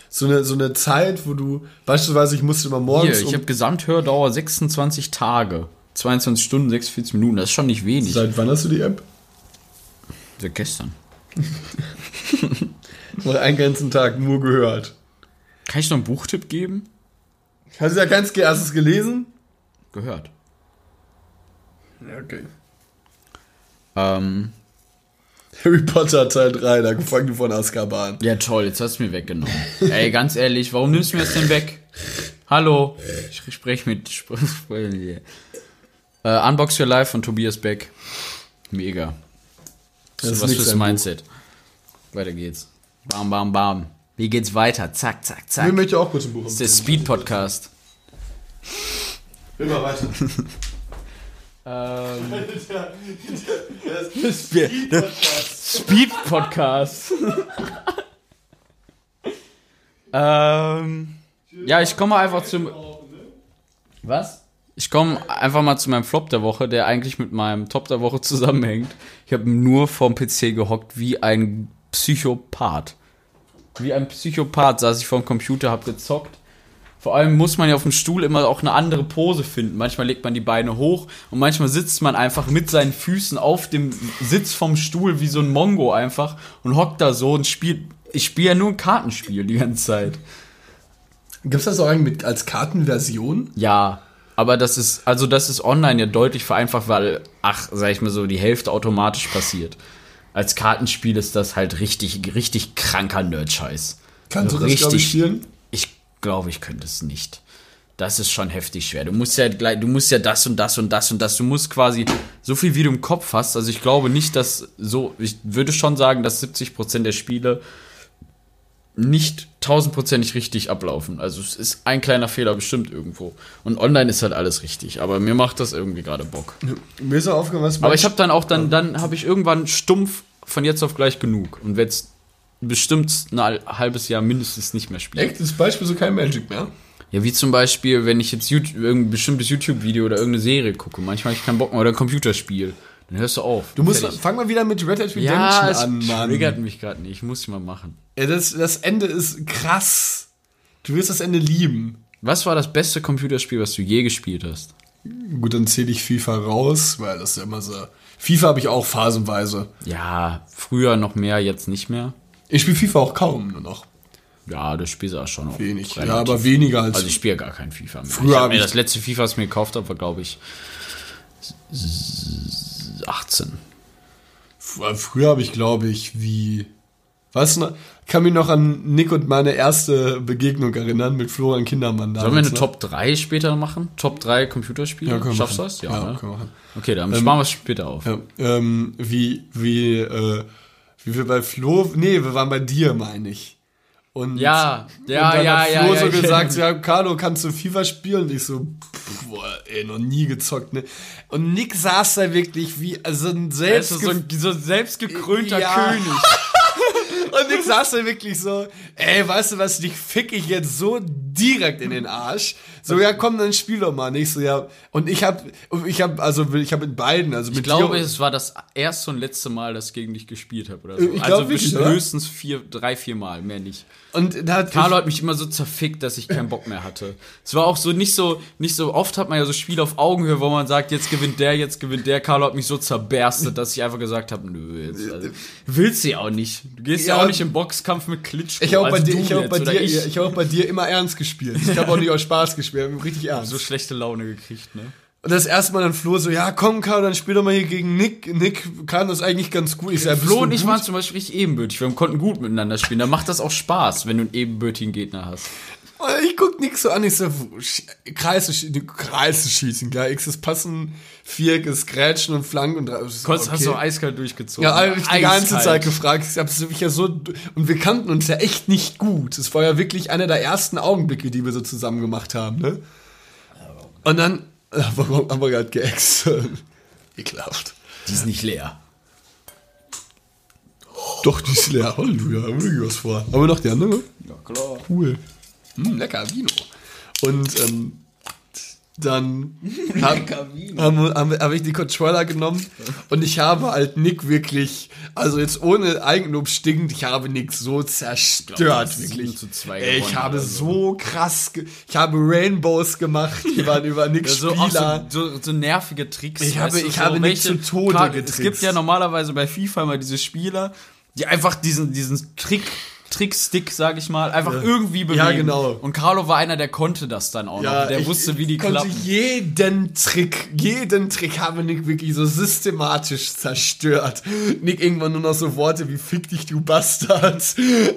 so eine, so eine Zeit, wo du, beispielsweise, ich musste immer Hier, morgens ich um, habe Gesamthördauer 26 Tage. 22 Stunden, 46 Minuten, das ist schon nicht wenig. Seit wann hast du die App? Seit gestern. Oder einen ganzen Tag nur gehört. Kann ich noch einen Buchtipp geben? Hast du ja ganz hast du es gelesen? Gehört. Ja, okay. Ähm, Harry Potter Teil 3, der Gefangene von Azkaban. ja toll, jetzt hast du mir weggenommen. Ey, ganz ehrlich, warum nimmst du mir das denn weg? Hallo, ich spreche mit... Äh, Unbox Your Life von Tobias Beck. Mega. Das ist was fürs ein Buch. Mindset. Weiter geht's. Bam, bam, bam. Wie geht's weiter? Zack, zack, zack. Ich möchte auch kurz ein Buch Das ist der Speed-Podcast. Immer weiter. Ähm, Speed-Podcast. ähm, ja, ich komme einfach zum. Was? Ich komme einfach mal zu meinem Flop der Woche, der eigentlich mit meinem Top der Woche zusammenhängt. Ich habe nur vorm PC gehockt wie ein Psychopath. Wie ein Psychopath saß ich vorm Computer, hab gezockt. Vor allem muss man ja auf dem Stuhl immer auch eine andere Pose finden. Manchmal legt man die Beine hoch und manchmal sitzt man einfach mit seinen Füßen auf dem Sitz vom Stuhl wie so ein Mongo einfach und hockt da so und spielt. Ich spiele ja nur ein Kartenspiel die ganze Zeit. Gibt es das auch eigentlich mit, als Kartenversion? Ja, aber das ist, also das ist online ja deutlich vereinfacht, weil, ach, sag ich mal so, die Hälfte automatisch passiert. Als Kartenspiel ist das halt richtig, richtig kranker Nerd-Scheiß. Kannst du das, glaube ich, spielen? Glaube, ich könnte es nicht. Das ist schon heftig schwer. Du musst ja gleich, du musst ja das und das und das und das. Du musst quasi so viel, wie du im Kopf hast. Also ich glaube nicht, dass so, ich würde schon sagen, dass 70% der Spiele nicht tausendprozentig richtig ablaufen. Also es ist ein kleiner Fehler bestimmt irgendwo. Und online ist halt alles richtig. Aber mir macht das irgendwie gerade Bock. Mir ist auch aufgefallen, was Aber ich habe dann auch dann, dann habe ich irgendwann stumpf von jetzt auf gleich genug und werde bestimmt ein hal- halbes Jahr mindestens nicht mehr spielen. Echt? Das Beispiel so kein Magic mehr? Ja, wie zum Beispiel, wenn ich jetzt YouTube, irgendein bestimmtes YouTube-Video oder irgendeine Serie gucke, manchmal habe ich keinen Bock mehr oder ein Computerspiel, dann hörst du auf. Du musst, fang mal wieder mit Red Dead Redemption ja, es an, Mann. triggert mich gerade nicht, ich muss ich mal machen. Ja, das, das Ende ist krass. Du wirst das Ende lieben. Was war das beste Computerspiel, was du je gespielt hast? Gut, dann zähle ich FIFA raus, weil das ist ja immer so. FIFA habe ich auch phasenweise. Ja, früher noch mehr, jetzt nicht mehr. Ich spiele FIFA auch kaum nur noch. Ja, das spielst du auch schon noch. Wenig. Ja, aber weniger als. Also ich spiele gar kein FIFA mehr. Früher ich hab mir ich- das letzte FIFA, was ich mir gekauft habe, war glaube ich s- 18. Fr- Früher habe ich, glaube ich, wie. Was? ne? Kann mich noch an Nick und meine erste Begegnung erinnern mit Florian Kindermann. Sollen wir eine ne? Top 3 später machen? Top 3 Computerspiele? Ja, können Schaffst du das? Ja, ne? können wir machen. Okay, dann sparen wir es später auf. Ja, ähm, wie, wie, äh, wie wir bei Flo, nee, wir waren bei dir, meine ich. Und, Ja, ja, und dann ja, hat ja, Flo ja, so ich gesagt, ja, Carlo, kannst du FIFA spielen? Und ich so, pff, boah, ey, noch nie gezockt, ne? Und Nick saß da wirklich wie, also ein selbst, so ein so selbstgekrönter Ja. König. Und Nick saß da wirklich so, ey, weißt du was, dich fick ich jetzt so direkt in den Arsch. So, ja, komm, dann spiel doch mal. Nicht so, ja. Und ich hab, ich hab, also, ich hab mit beiden, also mit Ich glaube, es war das erste und letzte Mal, dass ich gegen dich gespielt habe. Oder so. Ich glaub also wirklich, höchstens vier, drei, vier Mal, mehr nicht. und da hat Carlo hat mich immer so zerfickt, dass ich keinen Bock mehr hatte. Es war auch so nicht so, nicht so oft hat man ja so Spiele auf Augenhöhe, wo man sagt, jetzt gewinnt der, jetzt gewinnt der. Carlo hat mich so zerberstet, dass ich einfach gesagt habe, nö, jetzt, also, willst du ja auch nicht. Du gehst ja, Ja. auch nicht im Boxkampf mit Klitschko. Ich habe auch, bei also dir, du ich hab auch bei dir, ich. ich. hab auch bei dir immer ernst gespielt. Ich habe auch nicht aus Spaß gespielt, ich hab richtig ernst. so schlechte Laune gekriegt, ne? Und das erste Mal dann Flo so, ja, komm, Karl, dann spiel doch mal hier gegen Nick. Nick kann das eigentlich ganz gut. Ich sag, Flo und ich waren zum Beispiel richtig ebenbürtig. Wir konnten gut miteinander spielen. Da macht das auch Spaß, wenn du einen ebenbürtigen Gegner hast. Und Ich guck Nick so an, ich so, Kreise, Kreise schießen, klar, X ist passen, Viereck ist Grätschen und Flanken und so, Konntest hast du okay. eiskalt durchgezogen. Ja, hab ich die ganze. Zeit gefragt. Ich hab's wirklich ja so, und wir kannten uns ja echt nicht gut. Es war ja wirklich einer der ersten Augenblicke, die wir so zusammen gemacht haben, ne? Und dann, äh, warum haben wir gerade geäxt? Ekelhaft. Die ist nicht leer. Doch, die ist leer. Halleluja, wirklich was vor. Haben wir noch die andere? Ja, klar. Cool. Mm, lecker Vino. Und ähm, dann habe haben, hab ich die Controller genommen und ich habe halt Nick wirklich, also jetzt ohne Eigenlob stinkend, ich habe Nick so zerstört, das ist wirklich. 7 zu 2 Ey, ich habe oder so krass, ich habe Rainbows gemacht, die waren über Nicks Ja, so, Spieler. so, so, so nervige Tricks. Ich habe- ich so habe nicht welche- zu Tode getrickst. Es gibt ja normalerweise bei FIFA immer diese Spieler, die einfach diesen, diesen Trick, Trickstick, sag ich mal, einfach irgendwie bewegen. Ja, genau. Und Carlo war einer, der konnte das dann auch noch. Der ich- wusste, wie die konnte klappen. jeden Trick, jeden Trick habe Nick wirklich so systematisch zerstört. Nick irgendwann nur noch so Worte wie Fick dich, du Bastard.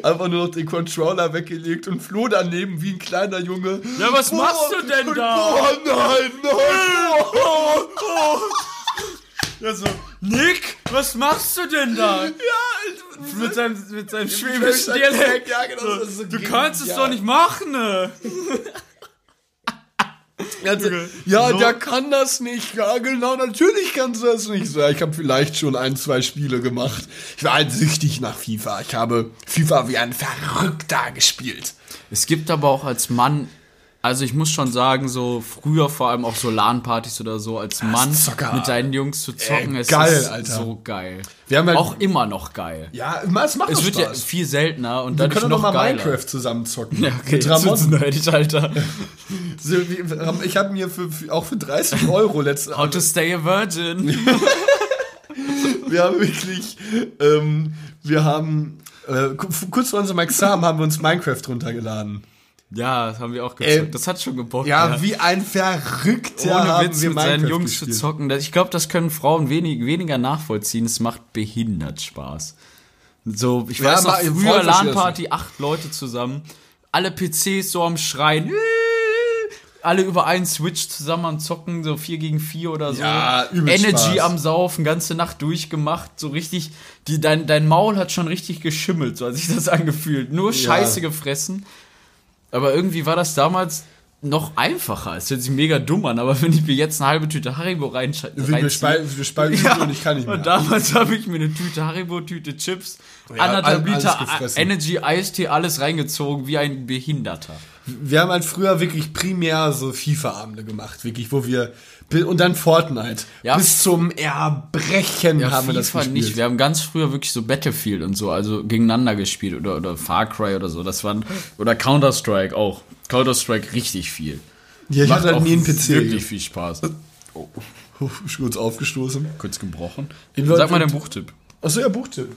Einfach nur noch den Controller weggelegt und floh daneben wie ein kleiner Junge. Ja, was machst du denn da? Oh nein, nein. Oh, oh. Ja, so, Nick, was machst du denn da? Ja, Mit seinem, mit seinem schwäbischen Dialekt. Ja, genau. ist so Du genial. kannst es doch nicht machen, ne? Also, ja, der kann das nicht. Ja, genau, natürlich kannst du das nicht. So, ich habe vielleicht schon ein, zwei Spiele gemacht. Ich war halt süchtig nach FIFA. Ich habe FIFA wie ein Verrückter gespielt. Es gibt aber auch als Mann, also ich muss schon sagen, so früher vor allem auch so LAN-Partys oder so, als Mann Zocker. mit deinen Jungs zu zocken, Ey, geil, ist Alter. so geil. Wir haben halt- auch immer noch geil. Ja, es macht Es wird ja viel seltener und Wir dadurch können noch mal geiler. Minecraft zusammen zocken. Ja, okay, Mit Ramon. nerdig, Alter. Ich habe mir für, auch für 30 Euro letzte How to stay a virgin. Wir haben wirklich, ähm, wir haben, äh, ku- kurz vor unserem Examen haben wir uns Minecraft runtergeladen. Ja, das haben wir auch gezockt. Ey, das hat schon gebockt. Ja, wie ein Verrückter Ohne haben Witz wir mit seinen Minecraft Jungs gespielt. zu zocken. Ich glaube, das können Frauen wenig, weniger nachvollziehen. Es macht behindert Spaß. So, ich Ja, weiß noch, ma- Frauen früher LAN-Party, acht Leute zusammen, alle PCs so am Schreien, alle über einen Switch zusammen am Zocken, so 4 gegen 4 oder so. Ja, Energy Spaß. am Saufen, ganze Nacht durchgemacht, so richtig, die, dein, dein Maul hat schon richtig geschimmelt, so hat sich das angefühlt. Nur Scheiße gefressen. Aber irgendwie war das damals noch einfacher. Es hört sich mega dumm an, aber wenn ich mir jetzt eine halbe Tüte Haribo reinschalte, Wir, wir, spalten, wir spalten ja, und ich kann nicht mehr. und damals habe ich mir eine Tüte Haribo, Tüte Chips, Ja, anderthalb Liter. Energy, Eistee, alles reingezogen wie ein Behinderter. Wir haben halt früher wirklich primär so FIFA-Abende gemacht, wirklich, wo wir und dann Fortnite. Ja. Bis zum Erbrechen Ja, haben wir das FIFA gespielt. nicht. Wir haben ganz früher wirklich so Battlefield und so, also gegeneinander gespielt oder, oder Far Cry oder so. Das waren, oder Counter-Strike auch. Counter-Strike richtig viel. ja, ich Macht hatte halt nie einen PC. Wirklich viel Spaß. Puh, kurz aufgestoßen. Kurz gebrochen. Sag mal den Buchtipp. Achso, ja, Buchtipp.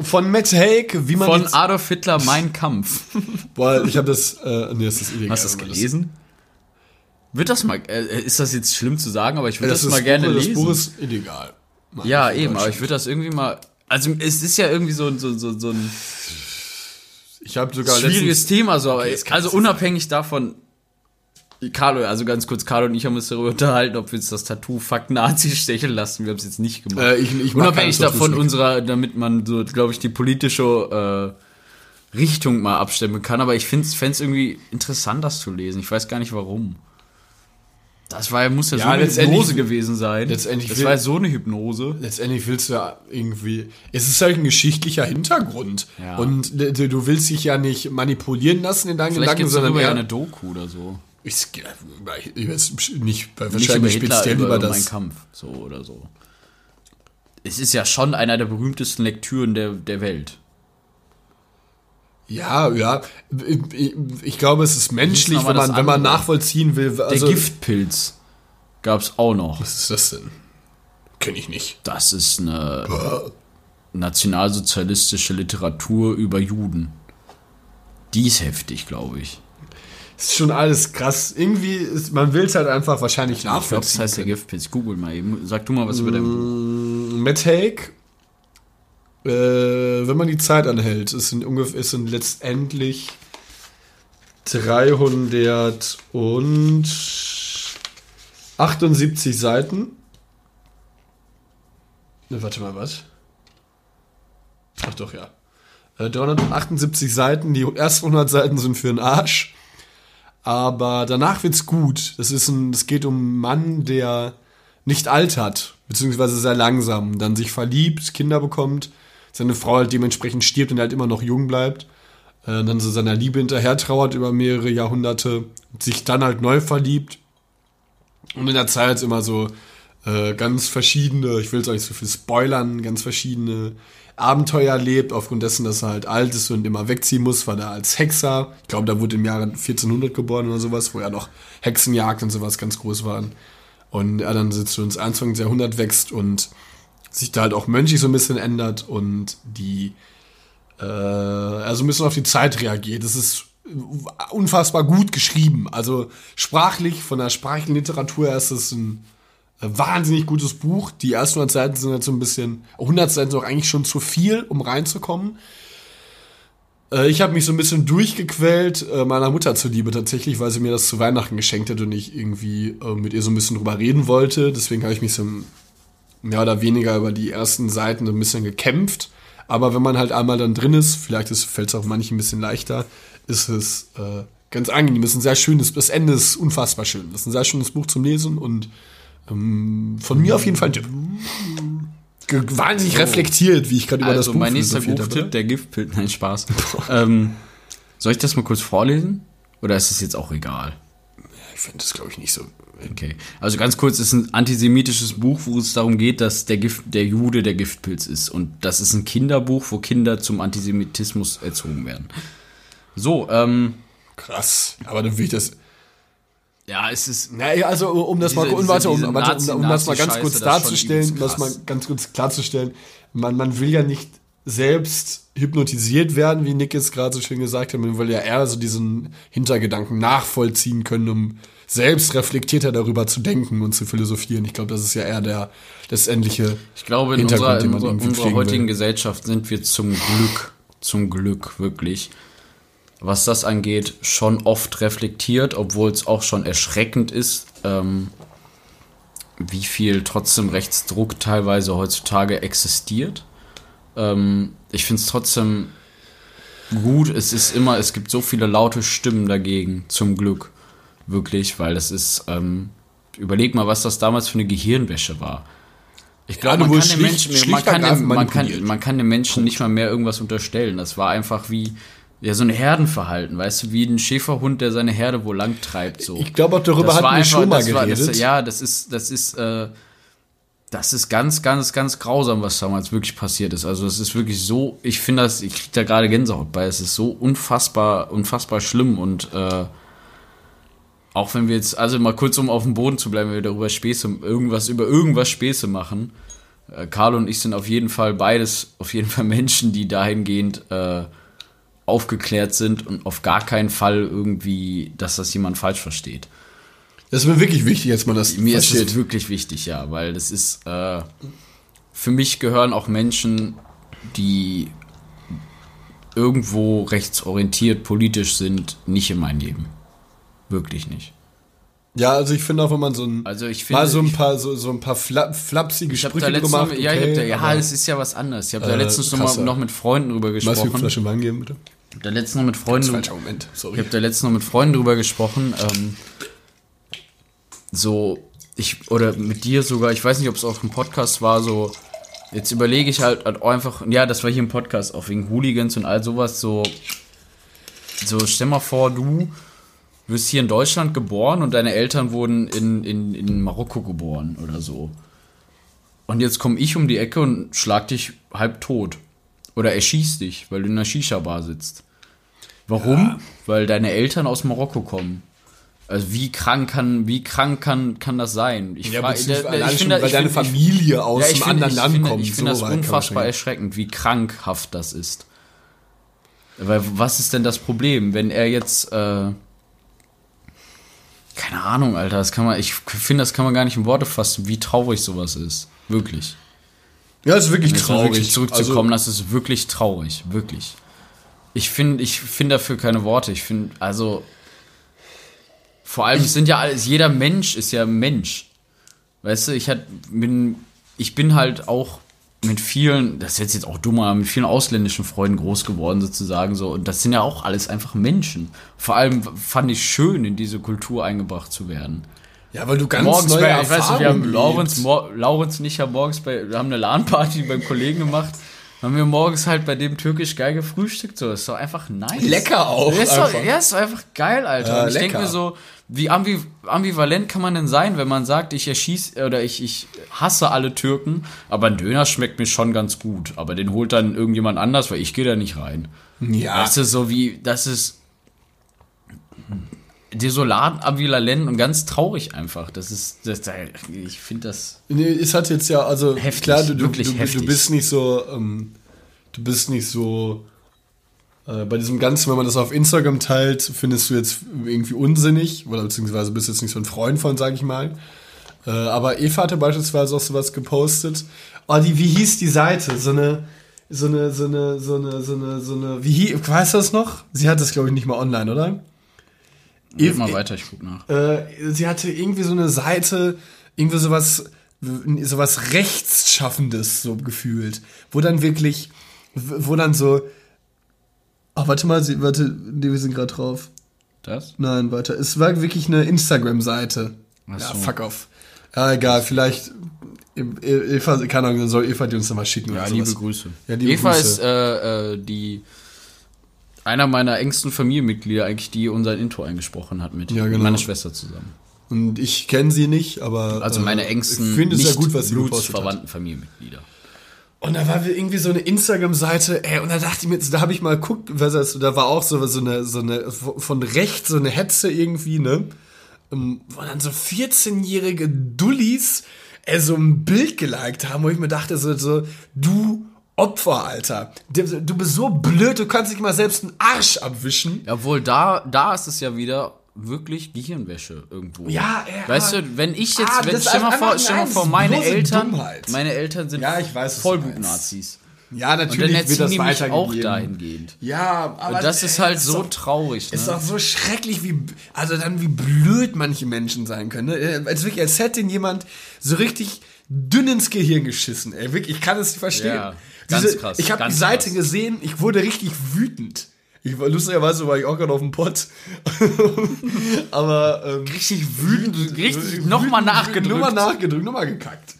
Von Matt Haig, wie man Von Adolf Hitler, Mein Kampf. Boah, ich habe das, äh, nee, das ist illegal. Hast du das gelesen? Wird das mal, äh, ist das jetzt schlimm zu sagen, aber ich würde Das, das, das, mal gerne Buch, lesen. das Buch ist illegal. Mann, ja, eben, aber ich würde das irgendwie mal, also es ist ja irgendwie so, so, so, so ein Ich habe sogar schwieriges Thema, so, aber kannst also unabhängig davon, Carlo, also ganz kurz, Carlo und ich haben uns darüber unterhalten, ob wir jetzt das Tattoo Fuck Nazi stechen lassen. Wir haben es jetzt nicht gemacht. Äh, ich- ich unabhängig davon unserer, damit man so, glaube ich, die politische äh, Richtung mal abstimmen kann. Aber ich finde es irgendwie interessant, das zu lesen. Ich weiß gar nicht warum. Das war, muss ja, Ja, so eine Hypnose gewesen sein. letztendlich das will- war ja so eine Hypnose. letztendlich willst du ja irgendwie, es ist halt ein geschichtlicher Hintergrund. Ja. Und du, du willst dich ja nicht manipulieren lassen in deinen Vielleicht Gedanken, sondern darüber ja eher, eine Doku oder so. ich, ich weiß nicht, Nicht wahrscheinlich Hitler, speziell über, über über das. Mein Kampf, so oder so. Es ist ja schon einer der berühmtesten Lektüren der, der Welt. Ja, ja. Ich, ich glaube, es ist menschlich, wenn man, wenn man nachvollziehen will. Also, der Giftpilz gab es auch noch. Was ist das denn? Kenne ich nicht. Das ist eine nationalsozialistische Literatur über Juden. Die ist heftig, glaube ich. Ist schon alles krass. Irgendwie, ist, man will es halt einfach wahrscheinlich Ich glaube, das nachvollziehen. heißt der Giftpilz. Google mal eben. Sag du mal was über dein Buch. Matt Haig, äh, wenn man die Zeit anhält, es sind ungefähr, es sind letztendlich 378 Seiten. Ne, warte mal, was? Ach doch, ja. Äh, 378 Seiten, die ersten 100 Seiten sind für den Arsch. Aber danach wird's gut. Das ist ein, es geht um einen Mann, der nicht altert, beziehungsweise sehr langsam, dann sich verliebt, Kinder bekommt, seine Frau halt dementsprechend stirbt und er halt immer noch jung bleibt. Äh, dann so seiner Liebe hinterher trauert über mehrere Jahrhunderte, sich dann halt neu verliebt. Und in der Zeit immer so äh, ganz verschiedene, ich will es euch so viel spoilern, ganz verschiedene Abenteuer erlebt, aufgrund dessen, dass er halt alt ist und immer wegziehen muss, weil er als Hexer, ich glaube, da wurde im Jahre 1400 geboren oder sowas, wo ja noch Hexenjagd und sowas ganz groß waren. Und er dann sitzt ins 21. Jahrhundert wächst und sich da halt auch mönchig so ein bisschen ändert und die äh, also ein bisschen auf die Zeit reagiert. Das ist unfassbar gut geschrieben. Also sprachlich, von der sprachlichen Literatur her ist es ein wahnsinnig gutes Buch. Die ersten 100 Seiten sind halt so ein bisschen, 100 Seiten sind auch eigentlich schon zu viel, um reinzukommen. Äh, ich habe mich so ein bisschen durchgequält, äh, meiner Mutter zuliebe tatsächlich, weil sie mir das zu Weihnachten geschenkt hat und ich irgendwie äh, mit ihr so ein bisschen drüber reden wollte. Deswegen habe ich mich so mehr oder weniger über die ersten Seiten so ein bisschen gekämpft. Aber wenn man halt einmal dann drin ist, vielleicht fällt es auch manchen ein bisschen leichter, ist es äh, ganz angenehm. Es ist ein sehr schönes, das Ende ist unfassbar schön. Das ist ein sehr schönes Buch zum Lesen und ähm, von mir auf jeden Fall ein Tipp. Wahnsinnig reflektiert, wie ich gerade über das Also Buch mein nächster. Buchtipp, der Giftpilz, nein, Spaß. ähm, soll ich das mal kurz vorlesen? Oder ist es jetzt auch egal? Ich finde das, glaube ich, nicht so. Okay. Also ganz kurz, es ist ein antisemitisches Buch, wo es darum geht, dass der, Gift, der Jude der Giftpilz ist. Und das ist ein Kinderbuch, wo Kinder zum Antisemitismus erzogen werden. So, ähm, Krass. Aber dann will ich das. ja, es ist. Na, also um das mal Diese- um, warte, um, Nazi- um, um das mal ganz kurz darzustellen, übelst das mal ganz kurz klarzustellen, man, man will ja nicht selbst hypnotisiert werden, wie Nick es gerade so schön gesagt hat, man will ja eher so diesen Hintergedanken nachvollziehen können, um selbst reflektierter darüber zu denken und zu philosophieren. Ich glaube, das ist ja eher der letztendliche Ich glaube, in Hintergrund, unserer, in unserer, unserer heutigen will. Gesellschaft sind wir zum Glück, zum Glück wirklich, was das angeht, schon oft reflektiert, obwohl es auch schon erschreckend ist, ähm, wie viel trotzdem Rechtsdruck teilweise heutzutage existiert. Ähm, ich finde es trotzdem gut. Es ist immer, es gibt so viele laute Stimmen dagegen, zum Glück. Wirklich, weil das ist, ähm, überleg mal, was das damals für eine Gehirnwäsche war. Ich glaube, du man, kann den Menschen, man, kann ergreifend dem, man, kann, man kann den Menschen nicht mal mehr irgendwas unterstellen. Das war einfach wie, ja, so ein Herdenverhalten, weißt du, wie ein Schäferhund, der seine Herde wo lang treibt, so. Ich glaube, auch darüber Das hatten war wir einfach- schon mal das war- geredet. Das, ja, das ist, das ist, äh, das ist ganz, ganz, ganz grausam, was damals wirklich passiert ist. Also es ist wirklich so, ich finde das, ich krieg da gerade Gänsehaut bei, es ist so unfassbar, unfassbar schlimm und äh, auch wenn wir jetzt, also mal kurz um auf dem Boden zu bleiben, wenn wir darüber Späße, irgendwas, über irgendwas Späße machen. Äh, Carlo und ich sind auf jeden Fall beides, auf jeden Fall Menschen, die dahingehend äh, aufgeklärt sind und auf gar keinen Fall irgendwie, dass das jemand falsch versteht. das ist mir wirklich wichtig, jetzt mal das Mir ist versteht. es wirklich wichtig, ja, weil das ist, äh, für mich gehören auch Menschen, die irgendwo rechtsorientiert politisch sind, nicht in mein Leben. Wirklich nicht. Ja, also ich finde auch, wenn man so ein, Also ich finde, mal so ein ich- paar, so, so ein paar fla flapsige Ich habe da Sprüche letztens gemacht. noch, ja, ich hab da, ja, es ist ja was anderes. Ich habe da Äh, letztens noch, mal, noch mit Freunden drüber Magst du eine gesprochen. Flasche Wein geben, bitte? Ich hab da letztens noch mit Freunden Falscher Moment, Ich sorry. habe da letztens noch mit Freunden drüber gesprochen. Ähm, so, ich, oder mit dir sogar, ich weiß nicht, ob es auch im Podcast war, so, jetzt überlege ich halt, halt einfach, ja, das war hier im Podcast, auch wegen Hooligans und all sowas, so, so, stell mal vor, du wirst hier in Deutschland geboren und deine Eltern wurden in, in, in Marokko geboren oder so. Und jetzt komme ich um die Ecke und schlag dich halb tot. Oder erschieß dich, weil du in einer Shisha-Bar sitzt. Warum? Weil deine Eltern aus Marokko kommen. Also wie krank kann, wie krank kann, kann das sein? Ich Ja, frag- beziehungsweise da- allein ich schon, finde- weil ich deine ich- Familie aus ja, ich einem finde- anderen ich Land finde, kommt. Ich finde so das unfassbar erschreckend, wie krankhaft das ist. Weil was ist denn das Problem, wenn er jetzt, äh, keine Ahnung, Alter, das kann man, ich finde, das kann man gar nicht in Worte fassen, wie traurig sowas ist. Wirklich. Ja, das ist wirklich traurig. wirklich zurückzukommen, Also, das ist wirklich traurig, wirklich. Ich finde, ich finde dafür keine Worte. Ich finde, also vor allem es sind ja alles, jeder Mensch ist ja Mensch. Weißt du, ich hat, bin, ich bin halt auch mit vielen, das ist jetzt jetzt auch dummer, mit vielen ausländischen Freunden groß geworden sozusagen so. Und das sind ja auch alles einfach Menschen. Vor allem fand ich schön, in diese Kultur eingebracht zu werden ja, weil du ganz morgens neue bei, ich weiß nicht, wir haben lebst. Mor, Laurens und ich haben morgens bei, wir haben eine LAN-Party beim Kollegen gemacht, haben wir morgens halt bei dem türkisch geil gefrühstückt. So, ist doch einfach nice. Lecker auch. Ja, ist doch, einfach. ja, ist doch einfach geil, Alter. Und ich denke mir so, wie ambi ambivalent kann man denn sein, wenn man sagt, ich erschieß oder ich, ich hasse alle Türken, aber ein Döner schmeckt mir schon ganz gut. Aber den holt dann irgendjemand anders, weil ich gehe da nicht rein. Ja. Das ist so wie, das ist desolat, ambivalent und ganz traurig einfach. Das ist, das, ich finde das. Nee, es hat jetzt ja, also Heftig, klar, du, du, du, du bist nicht so, ähm, du bist nicht so, äh, bei diesem Ganzen, wenn man das auf Instagram teilt, findest du jetzt irgendwie unsinnig, oder beziehungsweise bist jetzt nicht so ein Freund von, sag ich mal. Äh, aber Eva hatte beispielsweise auch sowas gepostet. Oh, die, wie hieß die Seite? So eine, so eine, so eine, so eine, so eine, so eine, wie hieß, weißt du das noch? Sie hat das, glaube ich, nicht mal online, oder? Geht mal weiter, ich guck nach. äh, sie hatte irgendwie so eine Seite, irgendwie sowas, sowas Rechtsschaffendes so gefühlt, wo dann wirklich, wo dann so, ach, warte mal, sie, warte, nee, wir sind gerade drauf. Das? Nein, warte, es war wirklich eine Instagram-Seite. Ach Ja, so. fuck off. Ja, egal, vielleicht, Eva, keine Ahnung, soll Eva die uns nochmal schicken Ja, oder liebe. Grüße. Ja, liebe Eva Grüße. ist äh, äh, die einer meiner engsten Familienmitglieder eigentlich, die unser Intro eingesprochen hat mit Ja, genau. meiner Schwester zusammen. Und ich kenne sie nicht, aber. Also meine äh, engsten, Ich finde es ja gut, was sie blutsverwandten Familienmitglieder. Und da war irgendwie so eine Instagram-Seite, ey, und da dachte ich mir, da habe ich mal geguckt, was das, da war auch so, so eine, so eine, von rechts so eine Hetze irgendwie, ne? Ähm, Wo dann so 14-jährige Dullis, ey, so ein Bild geliked haben, wo ich mir dachte, so, so du Opfer, Alter. Du bist so blöd, du kannst nicht mal selbst einen Arsch abwischen. Obwohl, da, da ist es ja wieder wirklich Gehirnwäsche irgendwo. Ja, ey, Weißt du, wenn ich Ah, jetzt, wenn, das ist stell mal vor, stell mal vor, ist meine Eltern, Dummheit. meine Eltern sind Ja, ich weiß, was du Vollblut-Nazis. Ja, Und dann natürlich wird das die mich auch dahingehend. Ja, aber Und das ist halt so doch- traurig. Ne? Ist doch so schrecklich, wie, also dann wie blöd manche Menschen sein können. Ne? Äh, Als wirklich, als hätte jemand so richtig dünn ins Gehirn geschissen. Ey, wirklich, ich kann es nicht verstehen. Ja, ganz Diese, krass, Ich habe die Seite krass. gesehen, ich wurde richtig wütend. Ich war lustigerweise war ich auch gerade auf dem Pott. Aber ähm, richtig wütend, richtig nochmal nachgedrückt. Nochmal nachgedrückt, nochmal gekackt.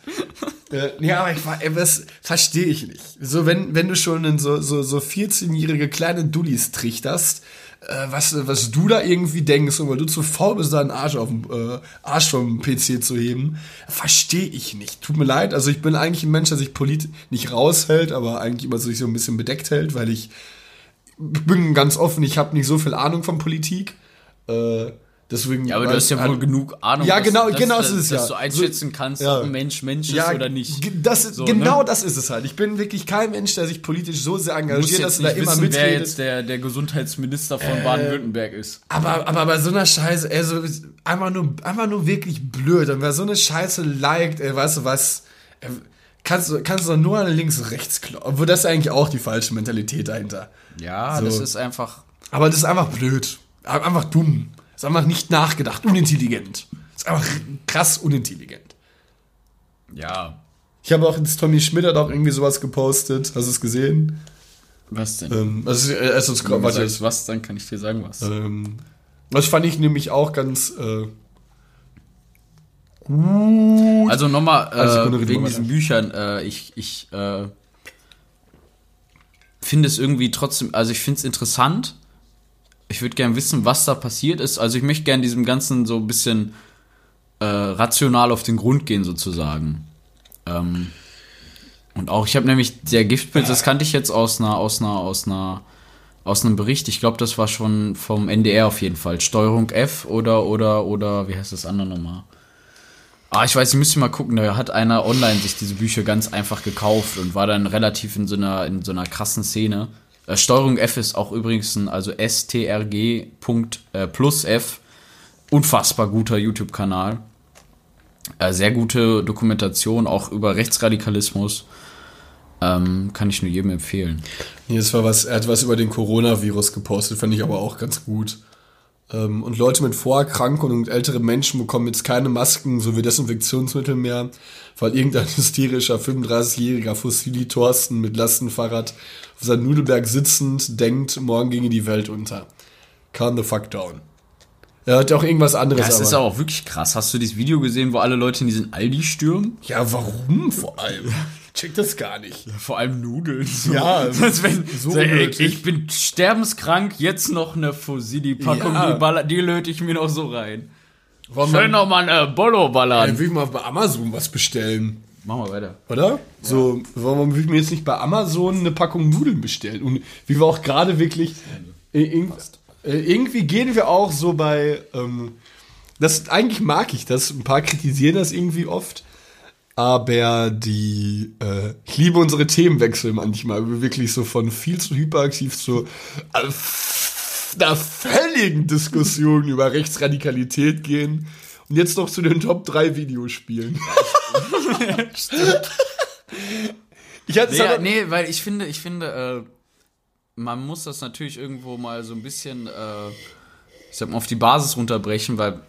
äh, ja, aber ich war, ey, das verstehe ich nicht. So, wenn, wenn du schon in so, so, so 14-jährige kleine Dullis trichterst, äh, was, was du da irgendwie denkst, und weil du zu faul bist, da einen Arsch, auf äh, Arsch vom PC zu heben, verstehe ich nicht. Tut mir leid, also ich bin eigentlich ein Mensch, der sich politisch nicht raushält, aber eigentlich immer sich so ein bisschen bedeckt hält, weil ich bin ganz offen, ich habe nicht so viel Ahnung von Politik. Äh, deswegen, Ja, aber du hast ja wohl genug Ahnung, Ja, dass- genau, dass, genau dass, ist es dass ja. du einschätzen So- kannst, ja. ob ein Mensch Mensch ist oder nicht. Das So, genau ne? das ist es halt. Ich bin wirklich kein Mensch, der sich politisch so sehr engagiert, dass er da immer wissen, wer mitredet. jetzt der, der Gesundheitsminister von Äh, Baden-Württemberg ist. Aber, aber bei so einer Scheiße, ey, so, einfach nur, einfach nur wirklich blöd. Und wer so eine Scheiße liked, ey, weißt du was, ey, kannst du, kannst du doch nur an links und rechts kloppen. Obwohl das ist eigentlich auch die falsche Mentalität dahinter. Ja, So. das ist einfach. Aber das ist einfach blöd. Einfach dumm. Das ist einfach nicht nachgedacht, unintelligent. Das ist einfach krass unintelligent. Ja. Ich habe auch jetzt Tommy Schmidt hat auch irgendwie sowas gepostet. Hast du es gesehen? Was denn? Ähm, also, äh, also, es- Wenn warte, sagst was, dann kann ich dir sagen was. ähm, das fand ich nämlich auch ganz. Äh, Also nochmal äh, wegen diesen Büchern. Äh, ich ich äh, finde es irgendwie trotzdem, also ich finde es interessant. Ich würde gerne wissen, was da passiert ist. Also ich möchte gerne diesem Ganzen so ein bisschen äh, rational auf den Grund gehen sozusagen. Ähm, und auch, ich habe nämlich der Giftpilz, das kannte ich jetzt aus einer, aus einer, aus einer, aus einem Bericht. Ich glaube, das war schon vom NDR auf jeden Fall. Steuerung F oder oder oder wie heißt das andere nochmal? Ah, ich weiß, ich müsste mal gucken. Da hat einer online sich diese Bücher ganz einfach gekauft und war dann relativ in so einer, in so einer krassen Szene. Äh, Steuerung F ist auch übrigens ein, also strg. Äh, plus F. Unfassbar guter YouTube-Kanal. Äh, sehr gute Dokumentation, auch über Rechtsradikalismus. Ähm, kann ich nur jedem empfehlen. nee, das war was, er hat was über den Coronavirus gepostet, fand ich aber auch ganz gut. Ähm, und Leute mit Vorerkrankungen und ältere Menschen bekommen jetzt keine Masken sowie Desinfektionsmittel mehr, weil irgendein hysterischer 35-jähriger Fossili Thorsten mit Lastenfahrrad auf seinem Nudelberg sitzend denkt, morgen ginge die Welt unter. Calm the fuck down. Er hat auch irgendwas anderes. Das ist aber- aber auch wirklich krass. Hast du dieses Video gesehen, wo alle Leute in diesen Aldi stürmen? ja, warum vor allem? Check das gar nicht. Vor allem Nudeln. So. Ja, wenn, so so, ey, ich bin sterbenskrank, jetzt noch eine Fusilli-Packung, Ja. die, baller, die löte ich mir noch so rein. Warum Schön noch mal eine Bollo ballern. Dann will ich mal bei Amazon was bestellen. Machen wir weiter. Oder? So, warum will ich mir jetzt nicht bei Amazon eine Packung Nudeln bestellen? Und wie wir auch gerade wirklich. Äh, äh, irgendwie gehen wir auch so bei. Ähm, das, eigentlich mag ich das. Ein paar kritisieren das irgendwie oft. Aber die. Äh, ich liebe unsere Themenwechsel manchmal. Wirklich so von viel zu hyperaktiv zu. Äh, einer völligen Diskussion über Rechtsradikalität gehen. Und jetzt noch zu den Top 3 Videospielen. Ich hatte Nee, aber- nee, weil ich finde, ich finde, äh, man muss das natürlich irgendwo mal so ein bisschen, äh, ich sag mal, auf die Basis runterbrechen, weil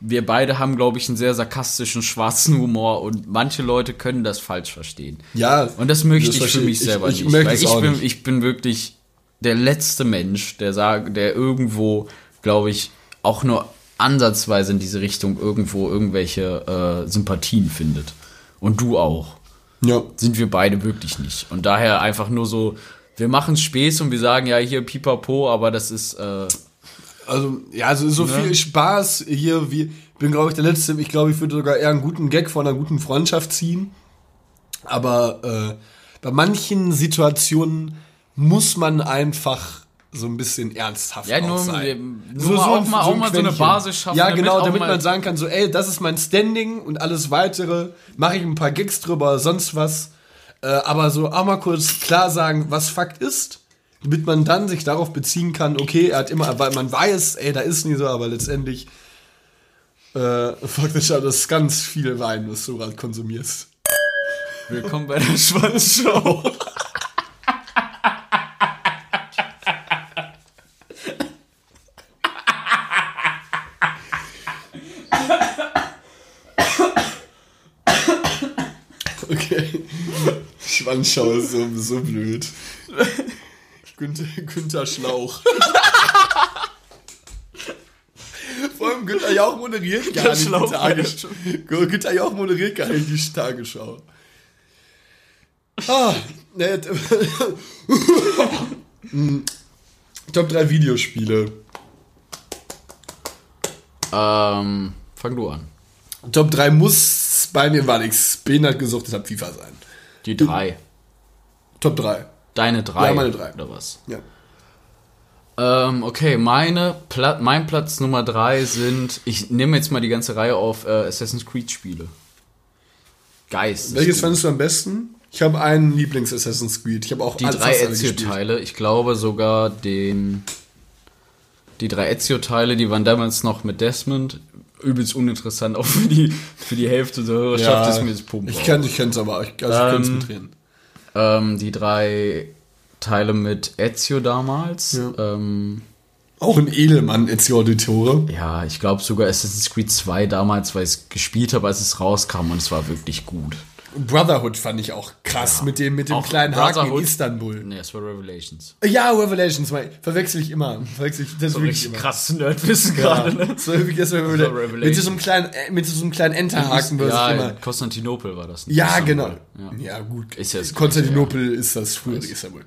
wir beide haben, glaube ich, einen sehr sarkastischen, schwarzen Humor und manche Leute können das falsch verstehen. Ja, Und das möchte das ich für mich ich. selber Ich- ich nicht. ich auch bin, nicht. ich bin wirklich der letzte Mensch, der sagt, der irgendwo, glaube ich, auch nur ansatzweise in diese Richtung irgendwo irgendwelche äh, Sympathien findet. Und du auch ja. sind wir beide wirklich nicht. Und daher einfach nur so, wir machen Späß und wir sagen ja hier pipapo, aber das ist, äh, Also, ja, also so viel Spaß hier, wie, ich bin, glaube ich, der Letzte, ich glaube, ich würde sogar eher einen guten Gag von einer guten Freundschaft ziehen. Aber äh, bei manchen Situationen muss man einfach so ein bisschen ernsthaft Ja, nur- sein. nur mal auch ein- mal- auch mal so eine. Basis schaffen, Ja, damit genau, damit man sagen kann, so, ey, das ist mein Standing und alles Weitere, mache ich ein paar Gigs drüber, sonst was. Äh, aber so auch mal kurz klar sagen, was Fakt ist, damit man dann sich darauf beziehen kann, okay, er hat immer, weil man weiß, ey, da ist nie so, aber letztendlich äh, faktisch hat das ganz viel Wein, was du gerade konsumierst. willkommen bei der Schwanzshow. Okay. Schwanzschau ist so, so blöd. Günther, Günther Schlauch. Vor allem Günther Jauch moderiert gar nicht Schlauch die Tagesschau. Günther Jauch moderiert gar nicht die Tagesschau. Ah, ne, t- Top 3 Videospiele. ähm, fang du an. Top 3 muss bei mir war nichts. Ben hat gesagt, deshalb FIFA sein. Die drei. Top 3. Deine drei. Ja, meine drei. Oder was? Ja. Ähm, okay, meine Pla mein Platz Nummer drei sind, ich nehme jetzt mal die ganze Reihe auf äh, Assassin's Creed Spiele. Geist. Welches fandest du am besten? Ich habe einen Lieblings-Assassin's Creed. Ich habe auch Die drei. Ezio-Teile, ich glaube sogar den. Die drei Ezio-Teile, die waren damals noch mit Desmond. Übelst uninteressant, auch für die, für die Hälfte der Hörerschaft ist mir das Pumpe. Ich kann ich kenn's aber, ich, also ich könnte es Ähm, mitreden. Ähm, die drei Teile mit Ezio damals. Ja. Ähm, Auch ein Edelmann, Ezio Auditore. ja ich glaube sogar Assassin's Creed 2 damals, weil ich es gespielt habe, als es rauskam und es war wirklich gut. Brotherhood fand ich auch krass mit dem, mit dem Auch kleinen Haken in Istanbul. Nee, es war Revelations. Ja, Revelations, verwechsel ich immer. Verwechsel ich, das wirklich Richtig immer. krasses Nerdwissen Ja, gerade, ne? das war wirklich das war Revela- Revelations. mit so einem kleinen, äh, mit so einem kleinen Enterhaken ja, ich immer. Konstantinopel war das. Ja, Istanbul. genau. Ja. Ja, gut. Ist ja Konstantinopel ist das frühere Istanbul.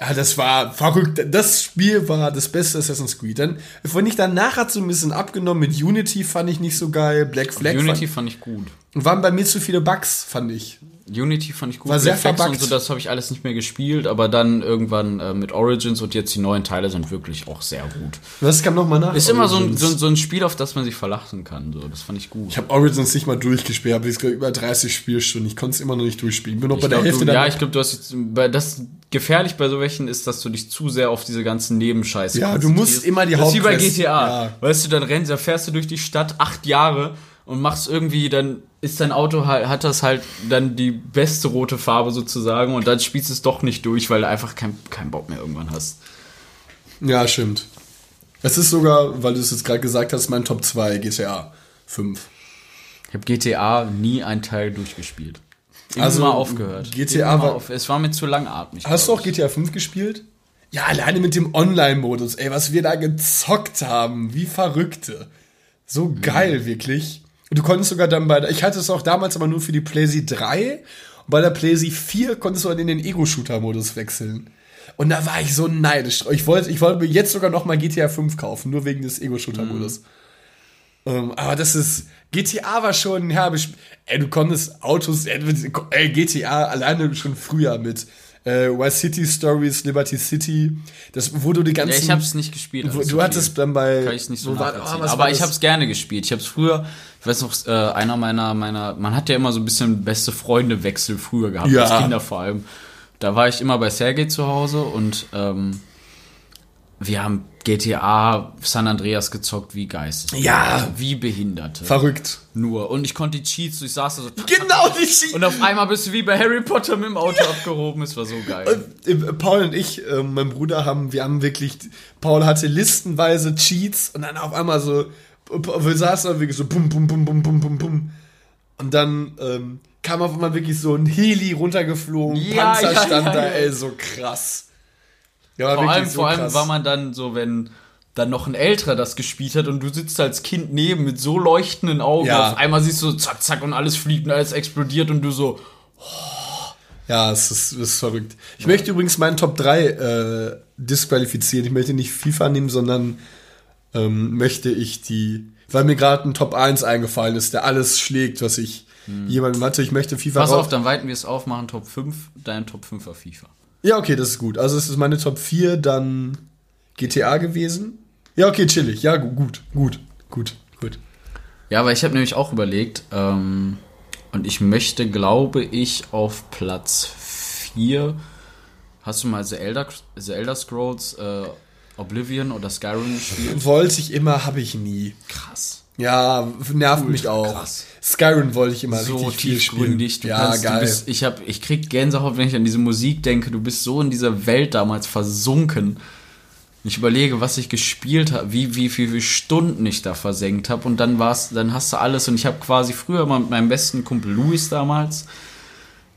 Ja, das war verrückt. Das Spiel war das beste Assassin's Creed. Dann, fand ich danach hat so ein bisschen abgenommen. Mit Unity fand ich nicht so geil. Black Flag Unity fand, fand ich gut. Waren bei mir zu viele Bugs, fand ich. Unity fand ich gut. War sehr Flags verbuggt. und so, das habe ich alles nicht mehr gespielt, aber dann irgendwann äh, mit Origins und jetzt die neuen Teile sind wirklich auch sehr gut. Was kam nochmal nach? Ist immer so ein, Origins? so, so ein Spiel, auf das man sich verlachen kann. So, das fand ich gut. Ich habe Origins nicht mal durchgespielt, habe jetzt über 30 Spielstunden. Ich konnte es immer noch nicht durchspielen. Bin noch bei der glaub, Hälfte du, ja, ich glaube, du hast jetzt, bei das gefährlich bei so welchen ist, dass du dich zu sehr auf diese ganzen Nebenscheiße Ja, du musst immer die Das ist wie bei Hauptquest- GTA. ja. Weißt du, dann rennst, da fährst du durch die Stadt acht Jahre und machst irgendwie, dann ist dein Auto halt, hat das halt dann die beste rote Farbe sozusagen und dann spielst du es doch nicht durch, weil du einfach keinen kein Bock mehr irgendwann hast. Ja, stimmt. Es ist sogar, weil du es jetzt gerade gesagt hast, mein Top 2 GTA 5. Ich habe GTA nie einen Teil durchgespielt. Immer Also, mal aufgehört. GTA Immer war- auf, es war mir zu langatmig. Hast du auch GTA 5 gespielt? Ja, alleine mit dem Online-Modus, ey, was wir da gezockt haben, wie Verrückte. So geil, wirklich. Du konntest sogar dann bei, ich hatte es auch damals aber nur für die PlayStation 3 Und bei der PlayStation 4 konntest du dann in den Ego-Shooter-Modus wechseln. Und da war ich so neidisch. Ich wollte, ich wollte mir jetzt sogar noch mal GTA 5 kaufen, nur wegen des Ego-Shooter-Modus. Ähm, aber das ist, GTA war schon, ja, bes- ey, du konntest Autos, ey, GTA alleine schon früher mit äh, Vice City Stories, Liberty City, das, wo du die ganzen, Ja, ich hab's nicht gespielt. wo, du hattest dann bei, kann ich nicht so war- nachvollziehen. ah, was Aber war ich hab's gerne gespielt. Ich hab's früher, ich weiß noch, äh, einer meiner, meiner, man hat ja immer so ein bisschen beste Freunde Wechsel früher gehabt, Ja. als Kinder vor allem. Da war ich immer bei Sergei zu Hause und ähm, wir haben GTA San Andreas gezockt wie Geistes. Ja. Wie Behinderte. verrückt. Nur. Und ich konnte die Cheats, ich saß da so. Genau, die Cheat. Und auf einmal bist du wie bei Harry Potter mit dem Auto abgehoben. Es war so geil. Äh, Paul und ich, äh, mein Bruder, haben, wir haben wirklich, Paul hatte listenweise Cheats und dann auf einmal so, wir saßen dann wirklich so bum, bum, bum, bum, bum, bum, bum. Und dann ähm, kam auf einmal wirklich so ein Heli runtergeflogen, Ja, Panzer ja, stand ja, da, ja. ey, so krass. Ja, Vor allem, so vor allem war man dann so, wenn dann noch ein älterer das gespielt hat und du sitzt als Kind neben mit so leuchtenden Augen. Ja. Auf einmal siehst du zack, zack und alles fliegt und alles explodiert und du so, Ja, es ist, es ist verrückt. Ich möchte übrigens meinen Top 3 äh, disqualifizieren. Ich möchte nicht FIFA nehmen, sondern ähm, möchte ich die, weil mir gerade ein Top 1 eingefallen ist, der alles schlägt, was ich jemandem hatte. Ich möchte FIFA pass auf, dann weiten wir es auf, machen Top 5, dein Top 5 war FIFA. Ja, okay, das ist gut. Also es ist meine Top 4, dann GTA gewesen. Ja, okay, chillig. Ja, gu- gut, gut, gut, gut. Ja, aber ich habe nämlich auch überlegt, ähm, und ich möchte, glaube ich, auf Platz 4, hast du mal The Elder, The Elder Scrolls äh, Oblivion oder Skyrim gespielt? Wollte ich immer, habe ich nie. Krass. Ja, nervt mich auch. krass. Skyrim wollte ich immer so richtig viel spielen. Du ja, kannst, geil. Bist, ich, hab, ich krieg Gänsehaut, wenn ich an diese Musik denke. Du bist so in dieser Welt damals versunken. Ich überlege, was ich gespielt habe, wie, wie, wie viele Stunden ich da versenkt habe. Und dann war's, dann hast du alles. Und ich habe quasi früher mal mit meinem besten Kumpel Luis damals.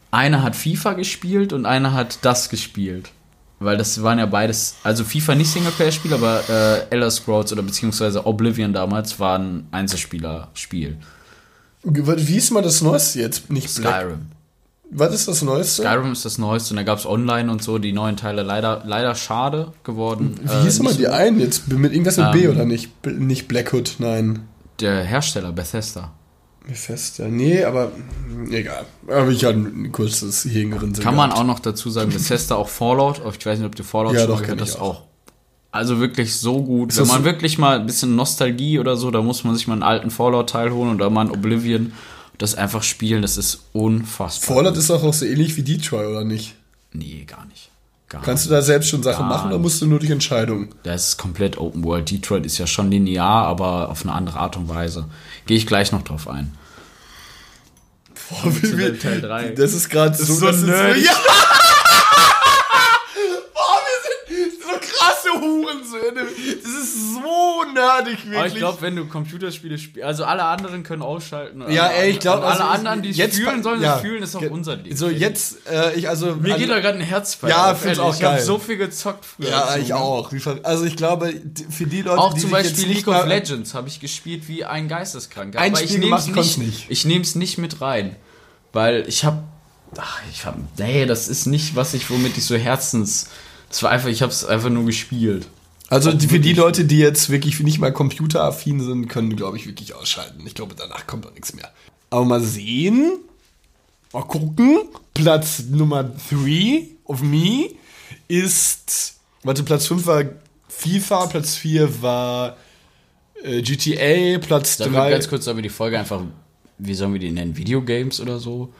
Einer hat FIFA gespielt und einer hat das gespielt. Weil das waren ja beides, also FIFA nicht Singleplayer-Spiel, aber äh, Elder Scrolls oder beziehungsweise Oblivion damals war ein Einzelspieler-Spiel. Wie ist mal das Neueste jetzt? Nicht Black. Skyrim. Was ist das Neueste? Skyrim ist das Neueste und da gab es online und so die neuen Teile leider, leider schade geworden. Wie hieß Äh, mal die so- einen jetzt? Mit irgendwas mit B Ähm, oder nicht? B nicht Blackhood, nein. Der Hersteller Bethesda. Bethesda. Nee, aber egal. Aber ich hatte ein kurzes Hirngerinnsel. Kann man gehabt. auch noch dazu sagen, Bethesda auch Fallout. Ich weiß nicht, ob du Fallout Ja, doch, gehört hast. auch. Auch. Also wirklich so gut. Ist Wenn das man so- wirklich mal ein bisschen Nostalgie oder so, da muss man sich mal einen alten Fallout-Teil holen oder mal ein Oblivion. Das einfach spielen, das ist unfassbar. Fallout ist doch auch so ähnlich wie Detroit, oder nicht? Nee, gar nicht. Gar Kannst du da selbst schon Sachen machen oder musst du nur durch Entscheidung? Das ist komplett Open World. Detroit ist ja schon linear, aber auf eine andere Art und Weise. Gehe ich gleich noch drauf ein. Boah, wie, wie, Teil drei. Das ist gerade so, so das nerdig. ja! Boah, wir sind so krasse Hurensöhne. Das ist so nerdig, wirklich. Aber ich glaube, wenn du Computerspiele spielst, also alle anderen können ausschalten. ja, ey, ich glaube, alle also, anderen, die jetzt fühlen sollen, ja, fühlen, ist auch unser Ding. So, jetzt, äh, ich, also. Mir geht da gerade ein Herz bei. Ja, auf, find's ehrlich. auch Ich habe so viel gezockt früher. Ja, ich Junge. auch. Also, ich glaube, für die Leute, Auch die zum sich jetzt Beispiel League of Legends habe ich gespielt wie ein Geisteskranker. Ein aber ich Spiel nehme es gemacht, konntest nicht, nicht. ich nehme es nicht mit rein, weil ich habe, ich habe, nee, das ist nicht, was ich, womit ich so Herzens, das war einfach, ich habe es einfach nur gespielt. Also die, für die Leute, die jetzt wirklich nicht mal computeraffin sind, können, glaube ich, wirklich ausschalten. Ich glaube, danach kommt auch nichts mehr. Aber mal sehen. Mal gucken. Platz Nummer 3 of me ist. Warte, Platz 5 war FIFA, Platz 4 war äh, GTA, Platz Sollen wir 3. ganz kurz, sollen wir die Folge einfach, wie sollen wir die nennen, Videogames oder so?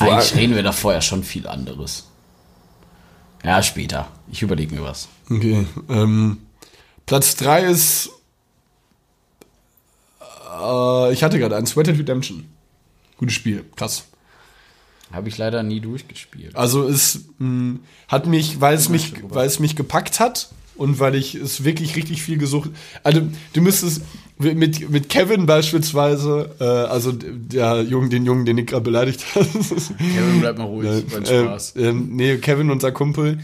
Eigentlich reden wir da vorher schon viel anderes. Ja, später. Ich überlege mir was. Okay. Ähm, Platz 3 ist. Äh, ich hatte gerade einen, Sweat Dead Redemption. Gutes Spiel, krass. Habe ich leider nie durchgespielt. Also es mh, hat mich, weil es mich, weil es mich gepackt hat und weil ich es wirklich richtig viel gesucht. Also du müsstest mit, mit Kevin beispielsweise, äh, also der Jungen, den Jungen, den ich gerade beleidigt habe. Kevin, bleib mal ruhig, mein äh, Spaß. ähm, nee, Kevin, unser Kumpel.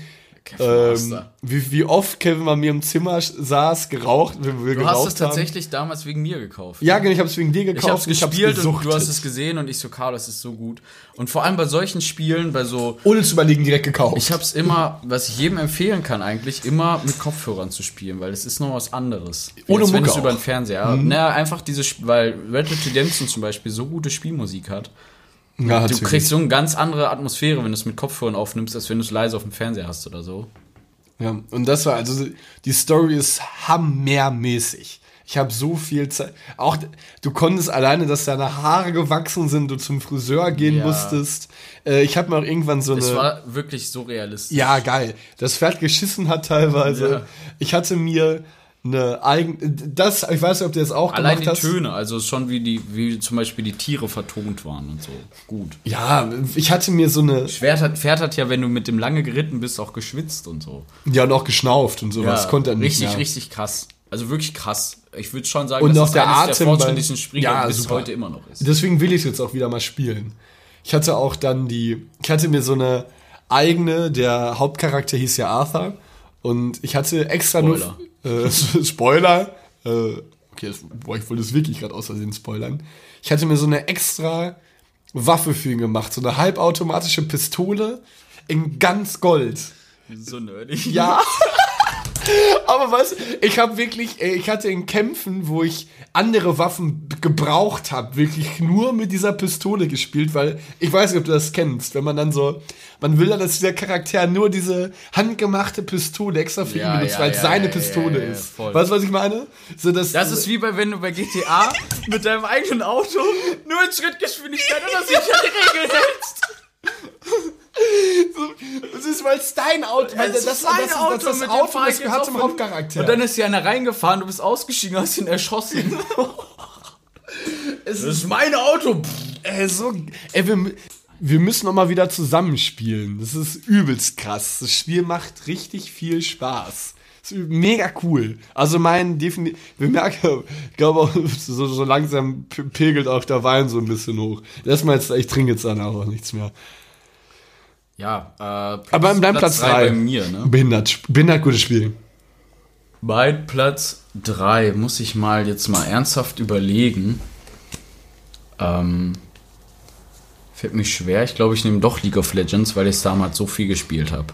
Ähm, wie, wie oft Kevin bei mir im Zimmer saß, geraucht, wenn wir Du geraucht hast es haben. tatsächlich damals wegen mir gekauft. Ja, genau, ich habe es wegen dir Ich gekauft. hab's und gespielt und gesuchtet. du hast es gesehen und ich so, Carlo, das ist so gut. Und vor allem bei solchen Spielen, bei so Ohne zu überlegen, direkt gekauft. Ich habe es immer, was ich jedem empfehlen kann eigentlich, immer mit Kopfhörern zu spielen, weil es ist noch was anderes. Ohne als wenn Mucke es über den Fernseher. Naja, einfach diese, weil Red Dead Redemption zum Beispiel so gute Spielmusik hat. Ja, Du kriegst so eine ganz andere Atmosphäre, wenn du es mit Kopfhörern aufnimmst, als wenn du es leise auf dem Fernseher hast oder so. Ja, und das war, also die Story ist hammermäßig. Ich habe so viel Zeit. Auch du konntest alleine, dass deine Haare gewachsen sind, du zum Friseur gehen Ja. musstest. Äh, ich habe mir auch irgendwann so Es eine. war wirklich so realistisch. Ja, geil. Das Pferd geschissen hat teilweise. Ja. Ich hatte mir eine eigene. Das, ich weiß nicht, ob du das auch Allein die gemacht hast. Töne, also schon wie die, wie zum Beispiel die Tiere vertont waren und so. Gut. Ja, ich hatte mir so eine. Pferd hat, Pferd hat ja, wenn du mit dem lange geritten bist, auch geschwitzt und so. Ja, und auch geschnauft und sowas. konnte er nicht richtig, mehr. richtig krass. Also wirklich krass. Ich würde schon sagen, Und dass auch es der Atem der fortschrittlichsten Spiele Ja, bis super. heute immer noch ist. Deswegen will ich es jetzt auch wieder mal spielen. Ich hatte auch dann die, ich hatte mir so eine eigene, der Hauptcharakter hieß ja Arthur und ich hatte extra Spoiler. nur, äh, Spoiler, äh, okay, das, boah, ich wollte es wirklich gerade aus Versehen spoilern. Ich hatte mir so eine extra Waffe für ihn gemacht, so eine halbautomatische Pistole in ganz Gold. So nerdig. Ja. Aber was? Ich habe wirklich, ey, ich hatte in Kämpfen, wo ich andere Waffen gebraucht habe, wirklich nur mit dieser Pistole gespielt, weil ich weiß nicht, ob du das kennst, wenn man dann so, man will ja, dass dieser Charakter nur diese handgemachte Pistole extra für Ja, ihn benutzt, ja, weil es ja, seine Pistole ist. voll. Weißt du, was ich meine? So, dass, Das ist wie bei, wenn du bei GTA mit deinem eigenen Auto nur in Schrittgeschwindigkeit oder sich an die Regeln hältst. Das ist, weil es dein Auto, weil das, ist das, mein das, Auto, das, das, mit das Auto, das gehört zum Hauptcharakter. Und dann ist hier einer reingefahren, du bist ausgestiegen, hast ihn erschossen. es Das ist mein Auto. Ey, so, ey, wir, wir müssen noch mal wieder zusammenspielen. Das ist übelst krass. Das Spiel macht richtig viel Spaß. Das mega cool. Also mein definitiv, wir merken, ich glaube so, so langsam pegelt auch der Wein so ein bisschen hoch. Erstmal jetzt, ich trinke jetzt danach auch nichts mehr. Ja, äh, Platz, Aber deinem Platz drei 3. bei mir, ne? Behindert, behindert gutes Spiel. Bei Platz 3 muss ich mal jetzt mal ernsthaft überlegen. Ähm, fällt mir schwer. Ich glaube, ich nehme doch League of Legends, weil ich es damals so viel gespielt habe.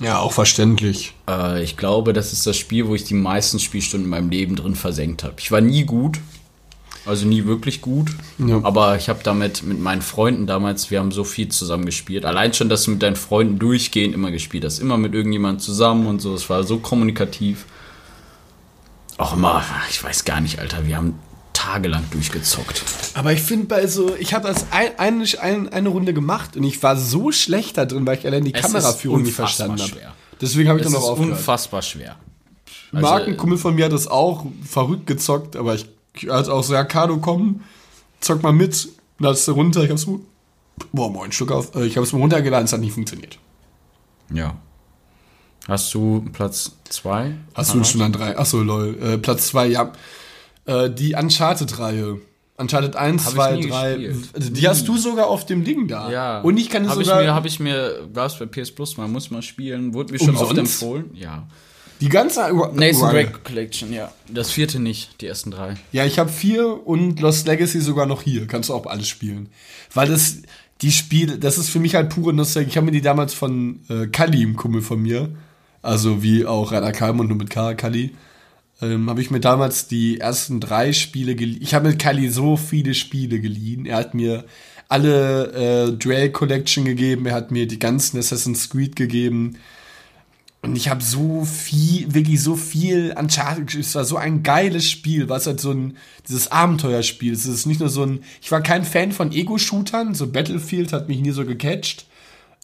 Ja, auch verständlich. Äh, ich glaube, das ist das Spiel, wo ich die meisten Spielstunden in meinem Leben drin versenkt habe. Ich war nie gut. Also nie wirklich gut. Ja. Aber ich habe damit mit meinen Freunden damals, wir haben so viel zusammen gespielt. Allein schon, dass du mit deinen Freunden durchgehend immer gespielt hast. Immer mit irgendjemandem zusammen und so. Es war so kommunikativ. Auch immer, ich weiß gar nicht, Alter. Wir haben tagelang durchgezockt. Aber ich finde bei so, ich habe das ein, eine, ein, eine Runde gemacht und ich war so schlecht da drin, weil ich allein die Es Kameraführung nicht verstanden habe. Deswegen habe ich Es dann noch aufgehört. unfassbar schwer. Also, Marc, ein Kumpel von mir hat das auch verrückt gezockt, aber ich hat auch so, ja, Kado, komm, zock mal mit. Er runter, ich hab's, boah, moin, Schluck auf, äh, ich hab's mir runtergeladen, es hat nicht funktioniert. Ja. Hast du Platz 2? Hast du schon an drei? Achso, lol. Äh, Platz zwei, ja. Äh, die Uncharted-Reihe. Uncharted 1, Hab ich 2, nie 3. gespielt. Die hast du sogar auf dem Ding da. Ja. Und ich kann es sogar. mir, habe ich mir, gab's bei PS Plus, man muss mal spielen, wurde mir schon oft Umsonst? empfohlen. Ja. Die ganze Nathan Reihe. Drake Collection, ja. Das vierte nicht, die ersten drei. Ja, ich habe vier und Lost Legacy sogar noch hier. Kannst du auch alles spielen. Weil das, die Spiele, das ist für mich halt pure Nostalgie. Ich habe mir die damals von äh, Kali, einem Kumpel von mir, also wie auch Rainer Kalmund nur mit K, Kali, ähm, habe ich mir damals die ersten drei Spiele geliehen. Ich habe mit Kali so viele Spiele geliehen. Er hat mir alle äh, Duel Collection gegeben, er hat mir die ganzen Assassin's Creed gegeben. Und ich habe so viel, wirklich so viel Uncharted gespielt. Es war so ein geiles Spiel, was halt so ein, dieses Abenteuerspiel. Es ist nicht nur so ein, ich war kein Fan von Ego-Shootern, so Battlefield hat mich nie so gecatcht,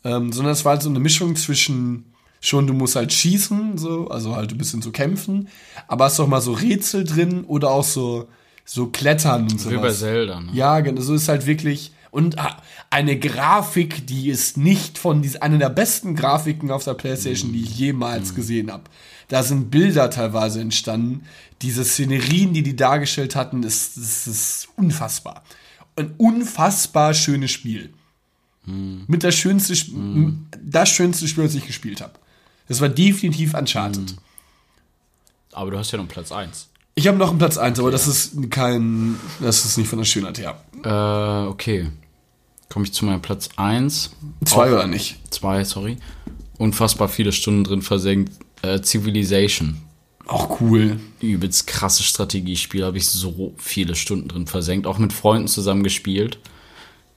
ähm, sondern es war halt so eine Mischung zwischen, schon du musst halt schießen, so, also halt ein bisschen so kämpfen, aber hast auch mal so Rätsel drin oder auch so, so Klettern und sowas. Wie bei Zelda, ne? Ja, genau, so ist halt wirklich. Und ah, eine Grafik, die ist nicht von dies, eine der besten Grafiken auf der Playstation, die ich jemals gesehen habe. Da sind Bilder teilweise entstanden. Diese Szenerien, die die dargestellt hatten, ist, ist, ist unfassbar. Ein unfassbar schönes Spiel. Mit das schönste, Sp- das schönste Spiel, das ich gespielt habe. Das war definitiv Uncharted. Aber du hast ja noch Platz 1. Ich habe noch einen Platz 1, aber das ist kein, das ist nicht von der Schönheit her. Äh, okay. Komme ich zu meinem Platz 1. Zwei oder nicht? Zwei, sorry. Unfassbar viele Stunden drin versenkt. Äh, Civilization. Auch cool. Übelst krasse Strategiespiel. Habe ich so viele Stunden drin versenkt. Auch mit Freunden zusammen gespielt.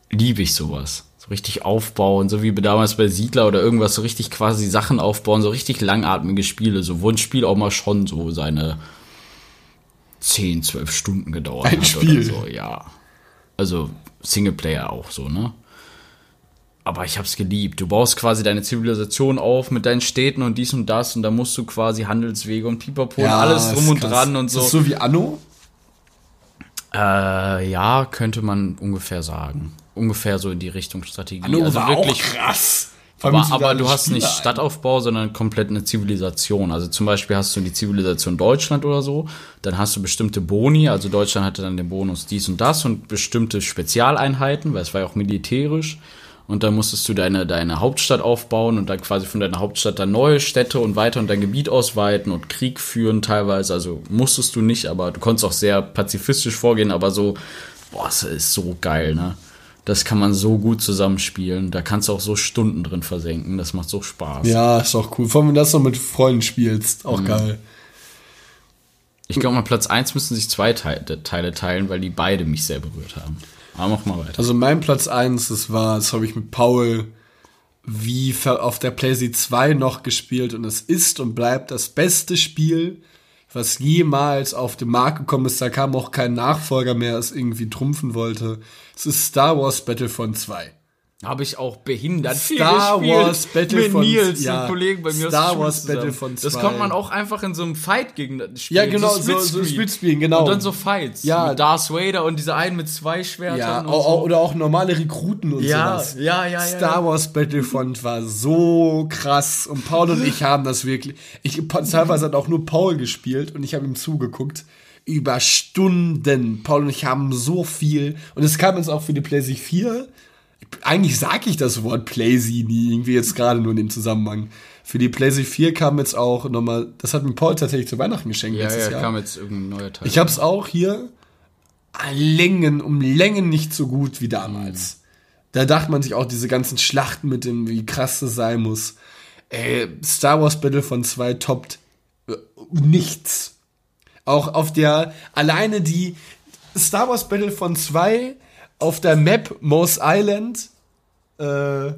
Liebe ich sowas. So richtig aufbauen, so wie damals bei Siedler oder irgendwas, so richtig quasi Sachen aufbauen, so richtig langatmige Spiele. So wo ein Spiel auch mal schon so seine 10, 12 Stunden gedauert Ein hat Spiel. oder so, ja. Also Singleplayer auch so, ne? Aber ich hab's geliebt. Du baust quasi deine Zivilisation auf mit deinen Städten und dies und das und da musst du quasi Handelswege und Pipapo und alles ist drum und krass. dran und Ist so. das so wie Anno? Äh, ja, könnte man ungefähr sagen. Ungefähr so in die Richtung Strategie. Anno also war wirklich auch krass. Aber, aber du hast nicht Spieler Stadtaufbau, sondern komplett eine Zivilisation. Also zum Beispiel hast du die Zivilisation Deutschland oder so, dann hast du bestimmte Boni, also Deutschland hatte dann den Bonus dies und das und bestimmte Spezialeinheiten, weil es war ja auch militärisch. Und dann musstest du deine, deine Hauptstadt aufbauen und dann quasi von deiner Hauptstadt dann neue Städte und weiter und dein Gebiet ausweiten und Krieg führen teilweise. Also musstest du nicht, aber du konntest auch sehr pazifistisch vorgehen, aber so, boah, es ist so geil, ne? Das kann man so gut zusammenspielen. Da kannst du auch so Stunden drin versenken. Das macht so Spaß. Ja, ist auch cool. Vor allem, wenn du das noch mit Freunden spielst. Auch geil. Ich glaube, mal Platz 1 müssen sich zwei Teile, Teile teilen, weil die beide mich sehr berührt haben. Aber mach mal weiter. Also mein Platz 1, das war, das habe ich mit Paul wie auf der PlayStation 2 noch gespielt und es ist und bleibt das beste Spiel, was jemals auf den Markt gekommen ist. Da kam auch kein Nachfolger mehr, es irgendwie trumpfen wollte. Es ist Star Wars Battlefront 2. Habe ich auch behindert Star. Wars Battlefront- Mit Nils, ja. Kollegen bei mir Star Wars zusammen. Battlefront Das 2. konnte man auch einfach in so einem Fight gegen spielen. Ja, genau, so, so Splitscreen. Genau. Und dann so Fights. Ja. Mit Darth Vader und diese einen mit zwei Schwertern. Ja, und au- so. oder auch normale Rekruten und Ja, sowas. ja, ja, ja, Star ja. Wars Battlefront war so krass und Paul und ich haben das wirklich. Ich teilweise hat auch nur Paul gespielt und ich habe ihm zugeguckt über Stunden. Paul und ich haben so viel und es kam jetzt auch für die PlayStation 4. Eigentlich sage ich das Wort PlayStation nie, irgendwie jetzt gerade nur in dem Zusammenhang. Für die PlayStation 4 kam jetzt auch nochmal, das hat mir Paul tatsächlich zu Weihnachten geschenkt Ja, letztes ja, Jahr. kam jetzt irgendein neuer Teil. Ich hab's auch hier Längen, um Längen nicht so gut wie damals. Da dachte man sich auch diese ganzen Schlachten mit dem, wie krass das sein muss. Ey, Star Wars Battlefront 2 toppt äh, nichts. Auch auf der, alleine die Star Wars Battlefront 2 auf der Map Moss Island, äh,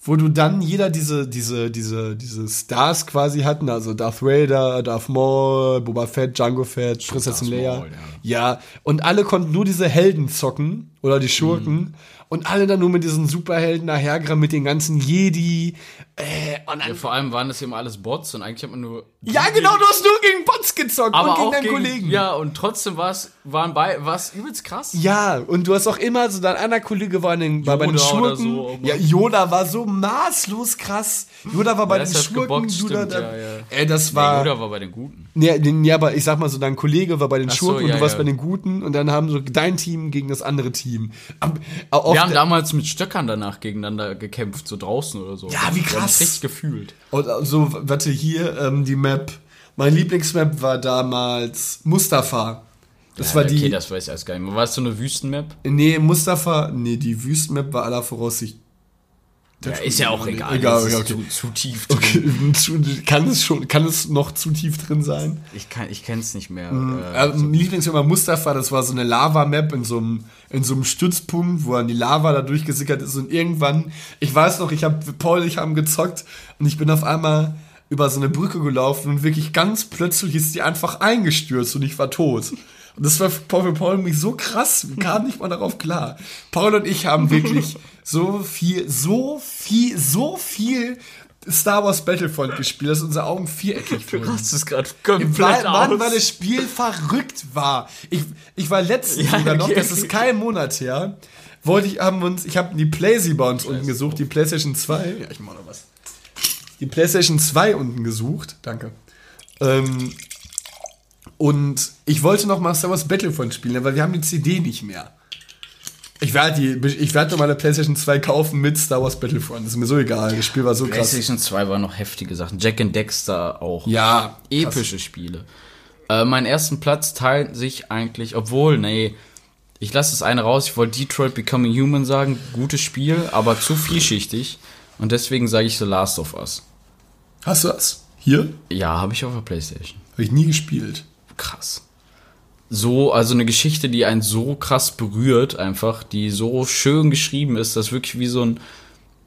wo du dann jeder diese, diese, diese, diese Stars quasi hatten, also Darth Vader, Darth Maul, Boba Fett, Django Fett, Prinzessin Darth Leia. Maul, ja. und alle konnten nur diese Helden zocken oder die Schurken und alle dann nur mit diesen Superhelden dahergerannt mit den ganzen Jedi. Äh, ja, vor allem waren das immer alles Bots und eigentlich hat man nur. ja, genau, du hast nur gegen Bots gezockt aber und gegen deinen gegen, Kollegen. Ja, und trotzdem war es waren bei, war's übelst krass. Ja, und du hast auch immer so, dein einer Kollege war, in den, war bei den Schurken. so, ja, Yoda war so maßlos krass. Yoda war bei Ja, den Schurken. gebockt, stimmt, dann, ja, ja. Ey, das Nee, war. Yoda war bei den Guten. Ja, ja, aber ich sag mal so, dein Kollege war bei den Ach so, Schurken und ja, du warst bei den Guten und dann haben so dein Team gegen das andere Team. Am- auf Wir haben damals mit Stöckern danach gegeneinander gekämpft, so draußen oder so. Ja, wie krass. richtig gefühlt. Und so, warte, hier, ähm, die Map. Mein Lieblingsmap war damals Mustafa. Das Ja, war okay, die. das weiß ich erst gar nicht mehr. War es so eine Wüstenmap? nee, Mustafa, nee, die Wüstenmap war aller Voraussicht. Ja, ist ja auch egal. Egal, ist okay, okay. Zu, zu tief drin. Okay, zu, kann es schon, kann es noch zu tief drin sein? Ich, kann, ich kenn's nicht mehr. Äh, Äh, Lieblingsfilm war Mustafa, das war so eine Lava-Map in so einem in so einem Stützpunkt, wo dann die Lava da durchgesickert ist und irgendwann, ich weiß noch, ich habe Paul und ich haben gezockt und ich bin auf einmal über so eine Brücke gelaufen und wirklich ganz plötzlich ist die einfach eingestürzt und ich war tot. Und das war für Paul, für Paul und mich so krass, wir kamen nicht mal darauf klar. Paul und ich haben wirklich so viel, so viel, so viel Star Wars Battlefront gespielt, dass unsere Augen viereckig du wurden. hast es gerade Weil, komplett Mann, aus. weil das Spiel verrückt war. Ich, ich war letztens Ja, sogar noch, okay, das ist kein Monat her, wollte ich, haben uns, ich habe die PlayStation bei uns unten gesucht, die PlayStation 2. Ja, ich mach noch was. Die PlayStation 2 unten gesucht. Danke. Ähm, und ich wollte noch mal Star Wars Battlefront spielen, weil wir haben die CD nicht mehr. Ich werde die, ich werde noch meine PlayStation 2 kaufen mit Star Wars Battlefront. Das ist mir so egal. Das Spiel war so krass. PlayStation 2 war noch heftige Sachen. Jack and Dexter auch. Ja, Epische Spiele. Äh, meinen ersten Platz teilt sich eigentlich, obwohl, nee, ich lasse das eine raus. Ich wollte Detroit Becoming Human sagen. Gutes Spiel, aber zu vielschichtig. Und deswegen sage ich The Last of Us. Hast du das? Hier? Ja, habe ich auf der Playstation. Habe ich nie gespielt. Krass. So, also eine Geschichte, die einen so krass berührt, einfach, die so schön geschrieben ist, dass wirklich wie so ein,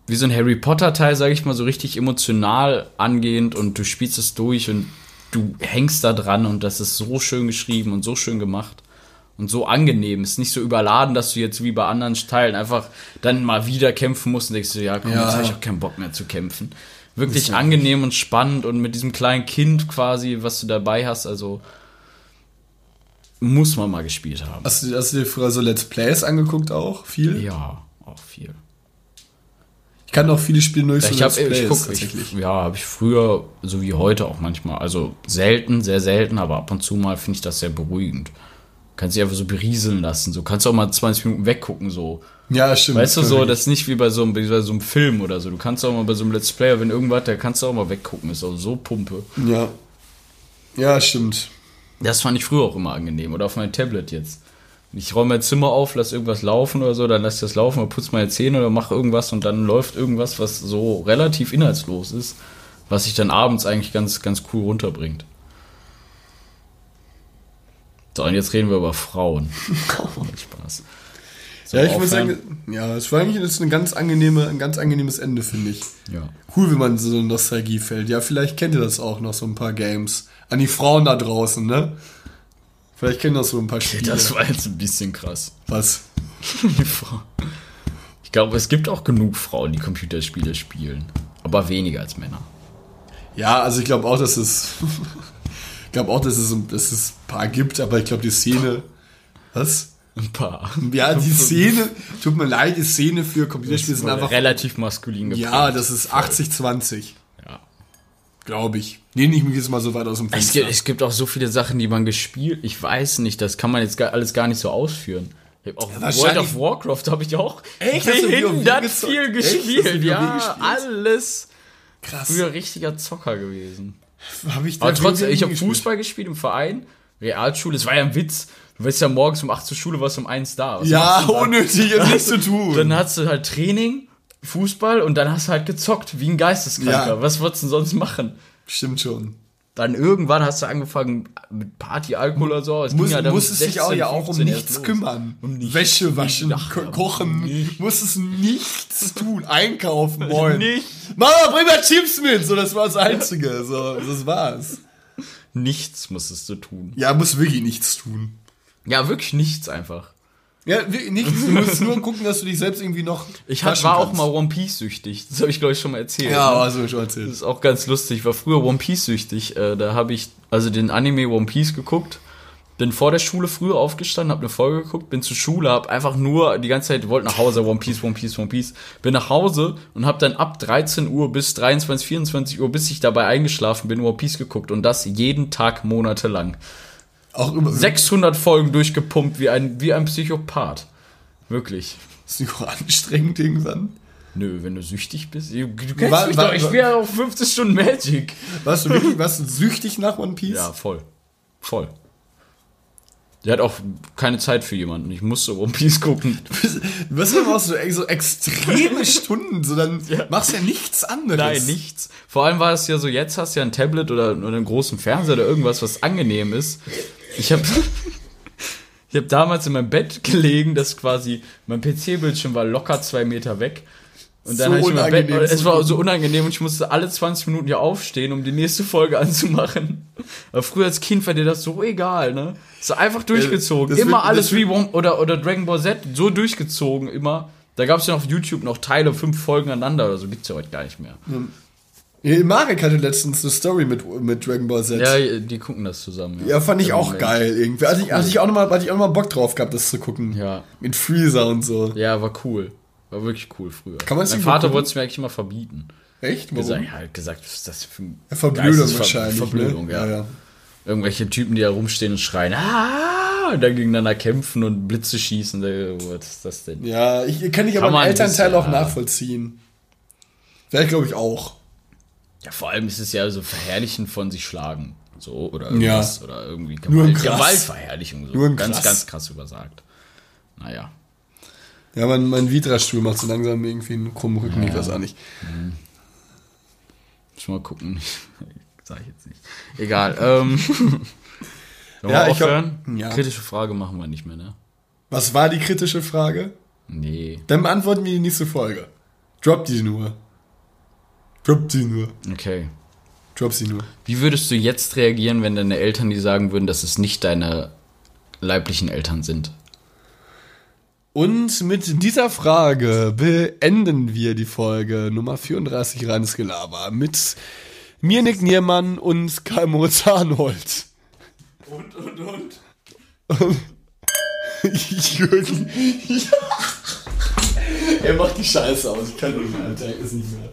wie so ein Harry Potter-Teil, sage ich mal, so richtig emotional angehend und du spielst es durch und du hängst da dran und das ist so schön geschrieben und so schön gemacht und so angenehm. Ist nicht so überladen, dass du jetzt wie bei anderen Teilen einfach dann mal wieder kämpfen musst und denkst du, ja, komm, Ja. jetzt habe ich auch keinen Bock mehr zu kämpfen. Wirklich angenehm und spannend und mit diesem kleinen Kind quasi, was du dabei hast, also muss man mal gespielt haben. Hast du, hast du dir früher so Let's Plays angeguckt auch? Viel? Ja, auch viel. Ich kann auch viele Spiele nur durch so Ich Let's Plays ich guck, tatsächlich. ich, ja, habe ich früher, so wie heute auch manchmal, also selten, sehr selten, aber ab und zu mal finde ich das sehr beruhigend. Kannst dich einfach so berieseln lassen, so kannst auch mal 20 Minuten weggucken, so. ja, stimmt. Weißt du, so, das ist nicht wie bei so, einem, wie bei so einem Film oder so. Du kannst auch mal bei so einem Let's Player, wenn irgendwas, da kannst du auch mal weggucken, ist auch so Pumpe. Ja. Ja, stimmt. Das fand ich früher auch immer angenehm. Oder auf mein Tablet jetzt. Ich räume mein Zimmer auf, lass irgendwas laufen oder so, dann lass ich das laufen oder putz meine Zähne oder mach irgendwas und dann läuft irgendwas, was so relativ inhaltslos ist, was sich dann abends eigentlich ganz, ganz cool runterbringt. So, und jetzt reden wir über Frauen. Spaß. So, Ja, ich muss sagen, ja, es war eigentlich jetzt eine ganz angenehme, ein ganz angenehmes Ende, finde ich. Ja. Cool, wenn man so eine Nostalgie fällt. Ja, vielleicht kennt ihr das auch noch, so ein paar Games. An die Frauen da draußen, ne? Vielleicht kennt ihr das so ein paar Spiele. Das war jetzt ein bisschen krass. Was? Die Frau. Ich glaube, es gibt auch genug Frauen, die Computerspiele spielen. Aber weniger als Männer. Ja, also ich glaube auch, dass es. ich glaube auch, dass es, dass es ein paar gibt, aber ich glaube, die Szene. Was? Ein paar. Ja, die Szene, tut mir leid, die Szene für Computerspiele sind einfach. relativ maskulin geprägt. Ja, das ist 80-20, Ja. glaube ich. Lehne ich mich jetzt mal so weit aus dem Es Fenster. gibt, es gibt auch so viele Sachen, die man gespielt. Ich weiß nicht, das kann man jetzt gar, alles gar nicht so ausführen. Auch World of Warcraft habe ich auch Echt? Behindert viel gespielt. Ja, gespielt? alles. Krass. Früher richtiger Zocker gewesen. Hab ich Aber da trotzdem, WoW ich habe? Fußball gespielt im Verein, Realschule. Es war ja ein Witz. Du weißt ja morgens um 8 zur Schule, warst um 1 da. Was Ja, unnötig und nichts zu tun. Dann hast du halt Training, Fußball und dann hast du halt gezockt, wie ein Geisteskranker. Ja. Was würdest du denn sonst machen? Stimmt schon. Dann irgendwann hast du angefangen mit Party, Alkohol oder so. Es Muss, ja musstest dich auch 16, ja auch um 15 erst nichts kümmern. Um nichts. Wäsche waschen, Ach, ko kochen, nicht. musstest nichts tun, einkaufen wollen. Nicht. Mama, bring mal Chips mit. So, das war das Einzige. So, das war's. Nichts musstest du tun. Ja, muss wirklich nichts tun. Ja, wirklich nichts einfach. Ja, nichts. Du musst nur gucken, dass du dich selbst irgendwie noch. Ich hab, war auch kannst. mal One Piece süchtig. Das habe ich, glaube ich, schon mal erzählt. Ja, ne? also schon Das erzählt. ist auch ganz lustig. Ich war früher One Piece süchtig. Äh, da habe ich also den Anime One Piece geguckt. Bin vor der Schule früher aufgestanden, habe eine Folge geguckt, bin zur Schule, habe einfach nur die ganze Zeit wollte nach Hause One Piece, One Piece, One Piece. Bin nach Hause und habe dann ab 13 Uhr bis 23, 24 Uhr, bis ich dabei eingeschlafen bin, One Piece geguckt und das jeden Tag monatelang. Auch immer. 600 Folgen durchgepumpt wie ein wie ein Psychopath. Wirklich. Ist nicht auch anstrengend irgendwann? Nö, wenn du süchtig bist. Du, kennst War- mich war- doch, ich ja auch 15 Stunden Magic. Warst du wirklich, warst du süchtig nach One Piece? Ja, voll. Voll. Der hat auch keine Zeit für jemanden. Ich musste One Piece gucken. Du bist immer auch so, so extreme Stunden, so dann machst ja nichts anderes. Nein, nichts. Vor allem war es ja so, jetzt hast du ja ein Tablet oder, oder einen großen Fernseher oder irgendwas, was angenehm ist. Ich habe ich hab damals in meinem Bett gelegen, das quasi, mein PC-Bildschirm war locker zwei Meter weg. Und dann So ich meinem Bett, es war so unangenehm und ich musste alle 20 Minuten hier aufstehen, um die nächste Folge anzumachen. Aber früher als Kind war dir das so egal, ne? So einfach durchgezogen. das immer wird- alles wie oder, oder Dragon Ball Z, so durchgezogen, immer. Da gab es ja auf YouTube noch Teile, fünf Folgen aneinander oder so, gibt's ja heute gar nicht mehr. Ja, Marek hatte letztens eine Story mit, mit Dragon Ball Z. Ja, die gucken das zusammen. Ja, fand ich auch geil irgendwie. Hatte ich, hatte ich auch nochmal, hatte ich auch noch mal Bock drauf gehabt, das zu gucken. Ja. Mit Freezer und so. Ja, war cool. War wirklich cool früher. Kann mein Vater wollte es mir eigentlich immer verbieten. Echt? Warum? Gesagt, er hat gesagt, was ist das für ein Ja, Verblödung Geistesver- wahrscheinlich. Verblödung, ne? ja. Irgendwelche Typen, die da rumstehen und schreien, ah, Ja, und dann gegeneinander kämpfen und Blitze schießen. Was ist das denn? Ja, ich kann ich aber Kann man einen ein Elternteil auch ja. nachvollziehen. Wäre glaube ich auch. Ja, vor allem ist es ja so Verherrlichen von sich schlagen. So, oder Ja. irgendwas. Oder irgendwie Nur Gewalt. Gewaltverherrlichung. So. Nur ganz, krass. ganz krass übersagt. Naja. Ja, mein, mein Vitra-Stuhl macht so langsam irgendwie einen krummen Rücken, ich weiß auch nicht. Muss mal gucken. Sag ich jetzt nicht. Egal. Ähm, Ja, wir ich hab- ja. Kritische Frage machen wir nicht mehr, ne? Was war die kritische Frage? Nee. Dann beantworten wir die nächste Folge. Drop die nur. Drop sie nur. Okay. Drop sie nur. Wie würdest du jetzt reagieren, wenn deine Eltern dir sagen würden, dass es nicht deine leiblichen Eltern sind? Und mit dieser Frage beenden wir die Folge Nummer 34 Reines Gelaber mit mir, Nick Niermann und Kai Moritz Arnold. Und, und, und. Jürgen. Er macht die Scheiße aus. Ich kann nicht mehr, Alter. Ist nicht mehr.